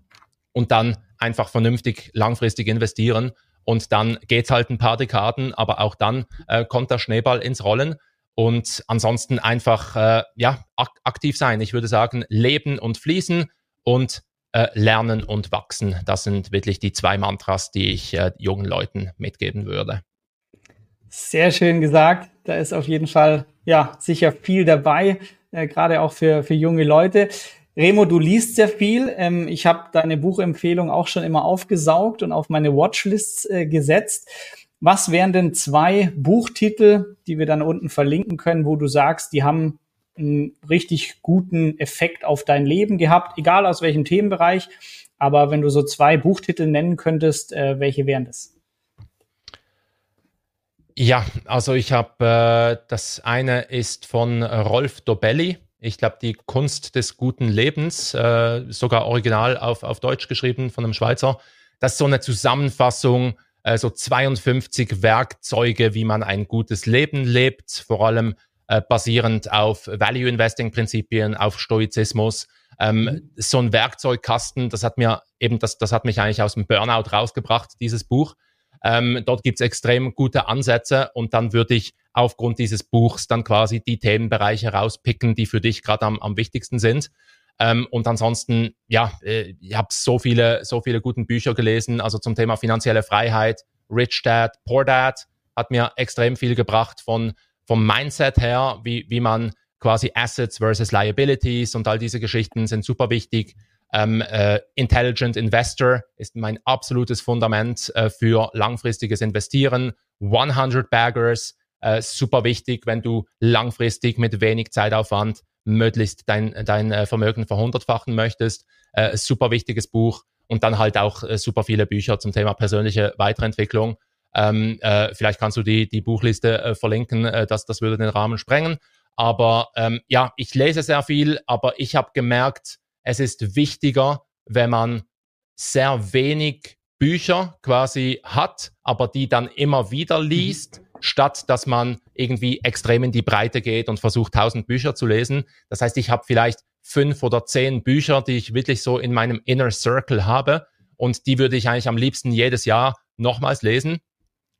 und dann einfach vernünftig langfristig investieren. Und dann geht's halt ein paar Dekaden, aber auch dann äh, kommt der Schneeball ins Rollen. Und ansonsten einfach äh, ja, ak aktiv sein. Ich würde sagen, leben und fließen und äh, lernen und wachsen. Das sind wirklich die zwei Mantras, die ich äh, jungen Leuten mitgeben würde. Sehr schön gesagt. Da ist auf jeden Fall ja sicher viel dabei, äh, gerade auch für, für junge Leute. Remo, du liest sehr viel. Ähm, ich habe deine Buchempfehlung auch schon immer aufgesaugt und auf meine Watchlists äh, gesetzt. Was wären denn zwei Buchtitel, die wir dann unten verlinken können, wo du sagst, die haben einen richtig guten Effekt auf dein Leben gehabt, egal aus welchem Themenbereich. Aber wenn du so zwei Buchtitel nennen könntest, äh, welche wären das? Ja, also ich habe, äh, das eine ist von Rolf Dobelli. Ich glaube, die Kunst des guten Lebens, äh, sogar original auf, auf Deutsch geschrieben von einem Schweizer. Das ist so eine Zusammenfassung äh, so 52 Werkzeuge, wie man ein gutes Leben lebt, vor allem äh, basierend auf Value Investing Prinzipien, auf Stoizismus. Ähm, mhm. So ein Werkzeugkasten, das hat mir eben, das, das hat mich eigentlich aus dem Burnout rausgebracht, dieses Buch. Ähm, dort gibt's extrem gute Ansätze und dann würde ich aufgrund dieses Buchs dann quasi die Themenbereiche rauspicken, die für dich gerade am, am wichtigsten sind. Ähm, und ansonsten, ja, äh, ich habe so viele, so viele guten Bücher gelesen, also zum Thema finanzielle Freiheit, Rich Dad, Poor Dad, hat mir extrem viel gebracht von vom Mindset her, wie, wie man quasi Assets versus Liabilities und all diese Geschichten sind super wichtig. Ähm, äh, Intelligent Investor ist mein absolutes Fundament äh, für langfristiges Investieren. 100 Baggers, äh, super wichtig, wenn du langfristig mit wenig Zeitaufwand möglichst dein, dein äh, Vermögen verhundertfachen möchtest. Äh, super wichtiges Buch. und dann halt auch äh, super viele Bücher zum Thema persönliche Weiterentwicklung. Ähm, äh, vielleicht kannst du die, die Buchliste äh, verlinken, äh, das, das würde den Rahmen sprengen. Aber ähm, ja, ich lese sehr viel, aber ich habe gemerkt, es ist wichtiger, wenn man sehr wenig Bücher quasi hat, aber die dann immer wieder liest, statt dass man irgendwie extrem in die Breite geht und versucht, tausend Bücher zu lesen. Das heißt, ich habe vielleicht fünf oder zehn Bücher, die ich wirklich so in meinem Inner Circle habe und die würde ich eigentlich am liebsten jedes Jahr nochmals lesen.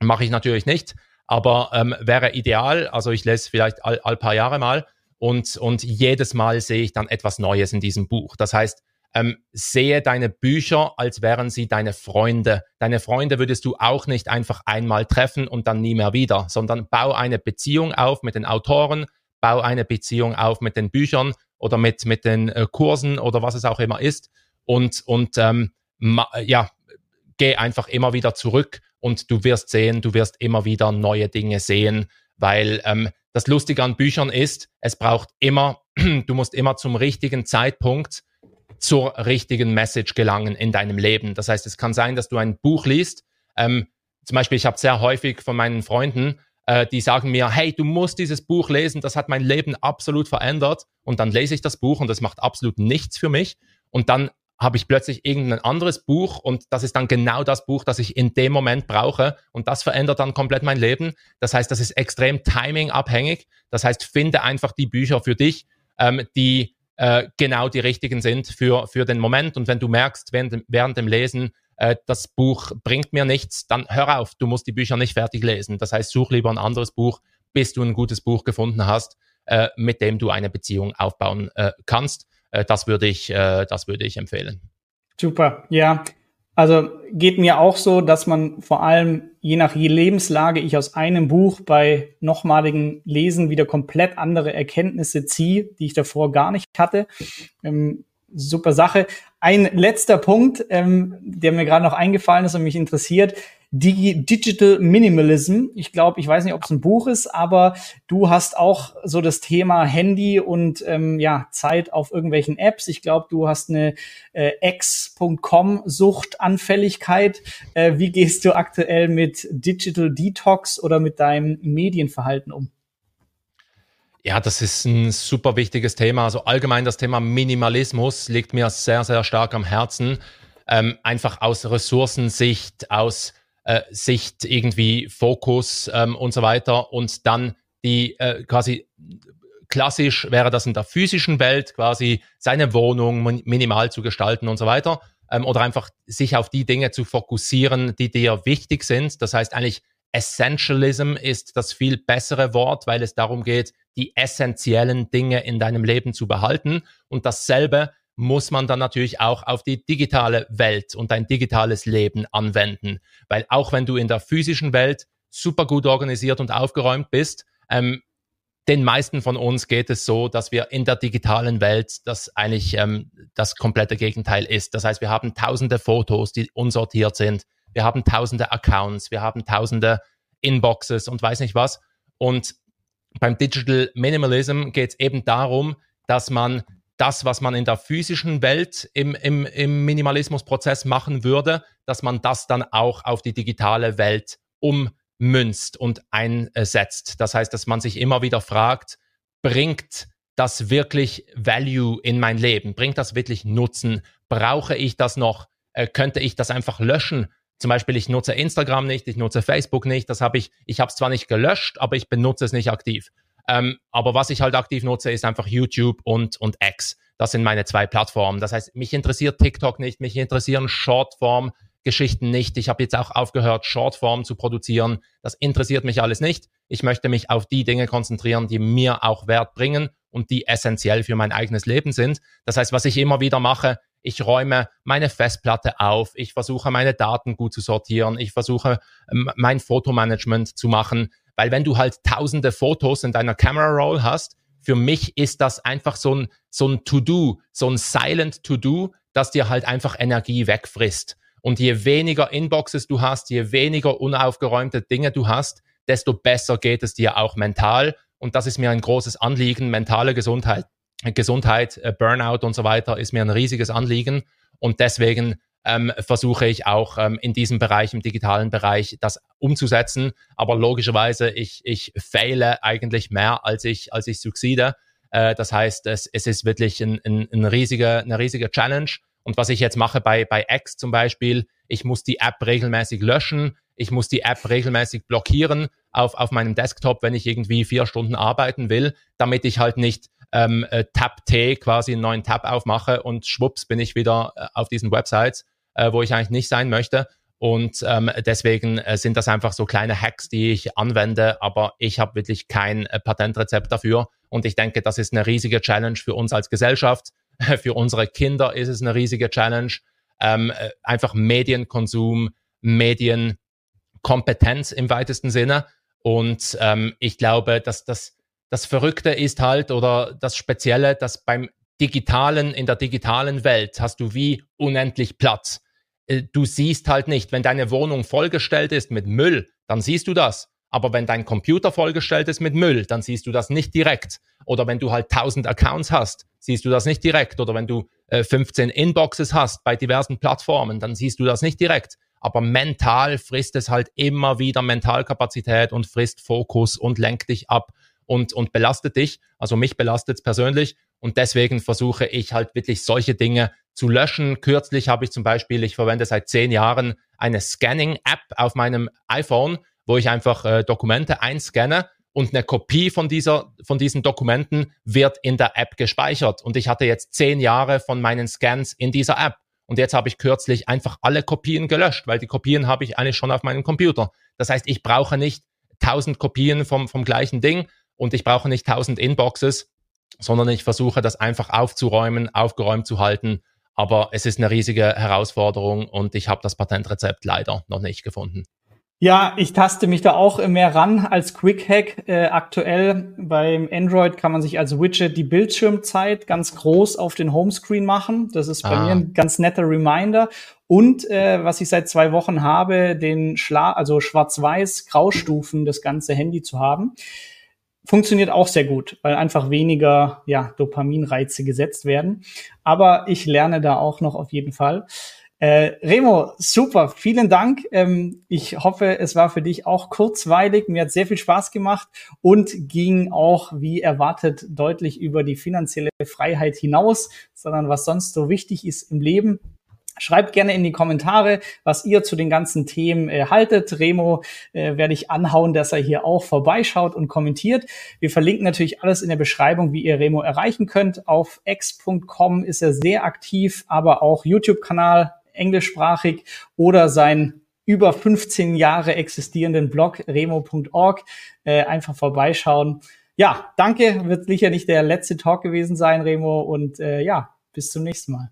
Mache ich natürlich nicht, aber ähm, wäre ideal. Also ich lese vielleicht all, all paar Jahre mal und, und jedes Mal sehe ich dann etwas Neues in diesem Buch. Das heißt, ähm, sehe deine Bücher, als wären sie deine Freunde. Deine Freunde würdest du auch nicht einfach einmal treffen und dann nie mehr wieder, sondern bau eine Beziehung auf mit den Autoren, bau eine Beziehung auf mit den Büchern oder mit, mit den äh, Kursen oder was es auch immer ist und, und ähm, ja, geh einfach immer wieder zurück und du wirst sehen, du wirst immer wieder neue Dinge sehen, weil ähm, das Lustige an Büchern ist, es braucht immer, *clears throat* du musst immer zum richtigen Zeitpunkt zur richtigen Message gelangen in deinem Leben. Das heißt, es kann sein, dass du ein Buch liest. Ähm, zum Beispiel, ich habe sehr häufig von meinen Freunden, äh, die sagen mir, hey, du musst dieses Buch lesen, das hat mein Leben absolut verändert. Und dann lese ich das Buch und das macht absolut nichts für mich. Und dann habe ich plötzlich irgendein anderes Buch und das ist dann genau das Buch, das ich in dem Moment brauche und das verändert dann komplett mein Leben. Das heißt, das ist extrem timing-abhängig. Das heißt, finde einfach die Bücher für dich, ähm, die äh, genau die richtigen sind für, für den Moment. Und wenn du merkst während, während dem Lesen, äh, das Buch bringt mir nichts, dann hör auf, du musst die Bücher nicht fertig lesen. Das heißt, such lieber ein anderes Buch, bis du ein gutes Buch gefunden hast, äh, mit dem du eine Beziehung aufbauen äh, kannst. Äh, das würde ich, äh, das würde ich empfehlen. Super, ja. Also geht mir auch so, dass man vor allem je nach Lebenslage ich aus einem Buch bei nochmaligen Lesen wieder komplett andere Erkenntnisse ziehe, die ich davor gar nicht hatte. Ähm, super Sache. Ein letzter Punkt, ähm, der mir gerade noch eingefallen ist und mich interessiert. Digi Digital Minimalism. Ich glaube, ich weiß nicht, ob es ein Buch ist, aber du hast auch so das Thema Handy und ähm, ja Zeit auf irgendwelchen Apps. Ich glaube, du hast eine äh, X.com Suchtanfälligkeit. Äh, wie gehst du aktuell mit Digital Detox oder mit deinem Medienverhalten um? Ja, das ist ein super wichtiges Thema. Also allgemein das Thema Minimalismus liegt mir sehr, sehr stark am Herzen. Ähm, einfach aus Ressourcensicht, aus äh, Sicht irgendwie Fokus ähm, und so weiter. Und dann die äh, quasi klassisch wäre das in der physischen Welt quasi seine Wohnung minimal zu gestalten und so weiter. Ähm, oder einfach sich auf die Dinge zu fokussieren, die dir wichtig sind. Das heißt eigentlich Essentialism ist das viel bessere Wort, weil es darum geht, die essentiellen Dinge in deinem Leben zu behalten. Und dasselbe muss man dann natürlich auch auf die digitale Welt und dein digitales Leben anwenden. Weil auch wenn du in der physischen Welt super gut organisiert und aufgeräumt bist, ähm, den meisten von uns geht es so, dass wir in der digitalen Welt das eigentlich ähm, das komplette Gegenteil ist. Das heißt, wir haben tausende Fotos, die unsortiert sind. Wir haben tausende Accounts, wir haben tausende Inboxes und weiß nicht was. Und beim Digital Minimalism geht es eben darum, dass man das, was man in der physischen Welt im, im, im Minimalismusprozess machen würde, dass man das dann auch auf die digitale Welt ummünzt und einsetzt. Das heißt, dass man sich immer wieder fragt, bringt das wirklich Value in mein Leben? Bringt das wirklich Nutzen? Brauche ich das noch? Äh, könnte ich das einfach löschen? Zum Beispiel, ich nutze Instagram nicht, ich nutze Facebook nicht. Das habe ich, ich habe es zwar nicht gelöscht, aber ich benutze es nicht aktiv. Ähm, aber was ich halt aktiv nutze, ist einfach YouTube und, und X. Das sind meine zwei Plattformen. Das heißt, mich interessiert TikTok nicht, mich interessieren Shortform. Geschichten nicht. Ich habe jetzt auch aufgehört, Shortform zu produzieren. Das interessiert mich alles nicht. Ich möchte mich auf die Dinge konzentrieren, die mir auch Wert bringen und die essentiell für mein eigenes Leben sind. Das heißt, was ich immer wieder mache, ich räume meine Festplatte auf, ich versuche meine Daten gut zu sortieren, ich versuche ähm, mein Fotomanagement zu machen, weil wenn du halt tausende Fotos in deiner Camera Roll hast, für mich ist das einfach so ein, so ein To-Do, so ein Silent To-Do, das dir halt einfach Energie wegfrisst. Und je weniger Inboxes du hast, je weniger unaufgeräumte Dinge du hast, desto besser geht es dir auch mental. Und das ist mir ein großes Anliegen. Mentale Gesundheit, Gesundheit, äh, Burnout und so weiter ist mir ein riesiges Anliegen. Und deswegen ähm, versuche ich auch ähm, in diesem Bereich, im digitalen Bereich, das umzusetzen. Aber logischerweise, ich, ich fehle eigentlich mehr, als ich, als ich succeede. Äh, das heißt, es, es ist wirklich ein, ein, ein riesiger, eine riesige Challenge. Und was ich jetzt mache bei, bei X zum Beispiel, ich muss die App regelmäßig löschen, ich muss die App regelmäßig blockieren auf, auf meinem Desktop, wenn ich irgendwie vier Stunden arbeiten will, damit ich halt nicht ähm, äh, Tab T quasi einen neuen Tab aufmache und schwupps bin ich wieder äh, auf diesen Websites, äh, wo ich eigentlich nicht sein möchte. Und ähm, deswegen äh, sind das einfach so kleine Hacks, die ich anwende, aber ich habe wirklich kein äh, Patentrezept dafür. Und ich denke, das ist eine riesige Challenge für uns als Gesellschaft. *laughs* für unsere Kinder ist es eine riesige Challenge. Ähm, äh, einfach Medienkonsum, Medienkompetenz im weitesten Sinne. Und ähm, ich glaube, dass das, das Verrückte ist halt oder das Spezielle, dass beim digitalen, in der digitalen Welt hast du wie unendlich Platz. Äh, du siehst halt nicht, wenn deine Wohnung vollgestellt ist mit Müll, dann siehst du das. Aber wenn dein Computer vollgestellt ist mit Müll, dann siehst du das nicht direkt. Oder wenn du halt 1000 Accounts hast, siehst du das nicht direkt. Oder wenn du äh, 15 Inboxes hast bei diversen Plattformen, dann siehst du das nicht direkt. Aber mental frisst es halt immer wieder Mentalkapazität und frisst Fokus und lenkt dich ab und, und belastet dich. Also mich belastet es persönlich. Und deswegen versuche ich halt wirklich solche Dinge zu löschen. Kürzlich habe ich zum Beispiel, ich verwende seit zehn Jahren eine Scanning-App auf meinem iPhone, wo ich einfach äh, Dokumente einscanne und eine Kopie von dieser, von diesen Dokumenten wird in der App gespeichert. Und ich hatte jetzt zehn Jahre von meinen Scans in dieser App. Und jetzt habe ich kürzlich einfach alle Kopien gelöscht, weil die Kopien habe ich eigentlich schon auf meinem Computer. Das heißt, ich brauche nicht tausend Kopien vom, vom gleichen Ding, und ich brauche nicht tausend Inboxes, sondern ich versuche das einfach aufzuräumen, aufgeräumt zu halten. Aber es ist eine riesige Herausforderung und ich habe das Patentrezept leider noch nicht gefunden. Ja, ich taste mich da auch mehr ran als Quick Hack. Äh, aktuell beim Android kann man sich als Widget die Bildschirmzeit ganz groß auf den Homescreen machen. Das ist bei ah. mir ein ganz netter Reminder. Und äh, was ich seit zwei Wochen habe, den Schla also schwarz-weiß Graustufen das ganze Handy zu haben funktioniert auch sehr gut, weil einfach weniger ja, Dopaminreize gesetzt werden. Aber ich lerne da auch noch auf jeden Fall. Äh, Remo, super, vielen Dank. Ähm, ich hoffe, es war für dich auch kurzweilig. Mir hat sehr viel Spaß gemacht und ging auch, wie erwartet, deutlich über die finanzielle Freiheit hinaus, sondern was sonst so wichtig ist im Leben. Schreibt gerne in die Kommentare, was ihr zu den ganzen Themen äh, haltet. Remo äh, werde ich anhauen, dass er hier auch vorbeischaut und kommentiert. Wir verlinken natürlich alles in der Beschreibung, wie ihr Remo erreichen könnt. Auf x.com ist er sehr aktiv, aber auch YouTube-Kanal englischsprachig oder sein über 15 Jahre existierenden Blog remo.org. Äh, einfach vorbeischauen. Ja, danke. Wird sicher nicht der letzte Talk gewesen sein, Remo. Und äh, ja, bis zum nächsten Mal.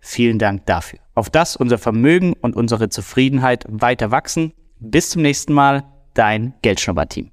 Vielen Dank dafür auf das unser Vermögen und unsere Zufriedenheit weiter wachsen. Bis zum nächsten Mal, dein Geldschnurrbart-Team.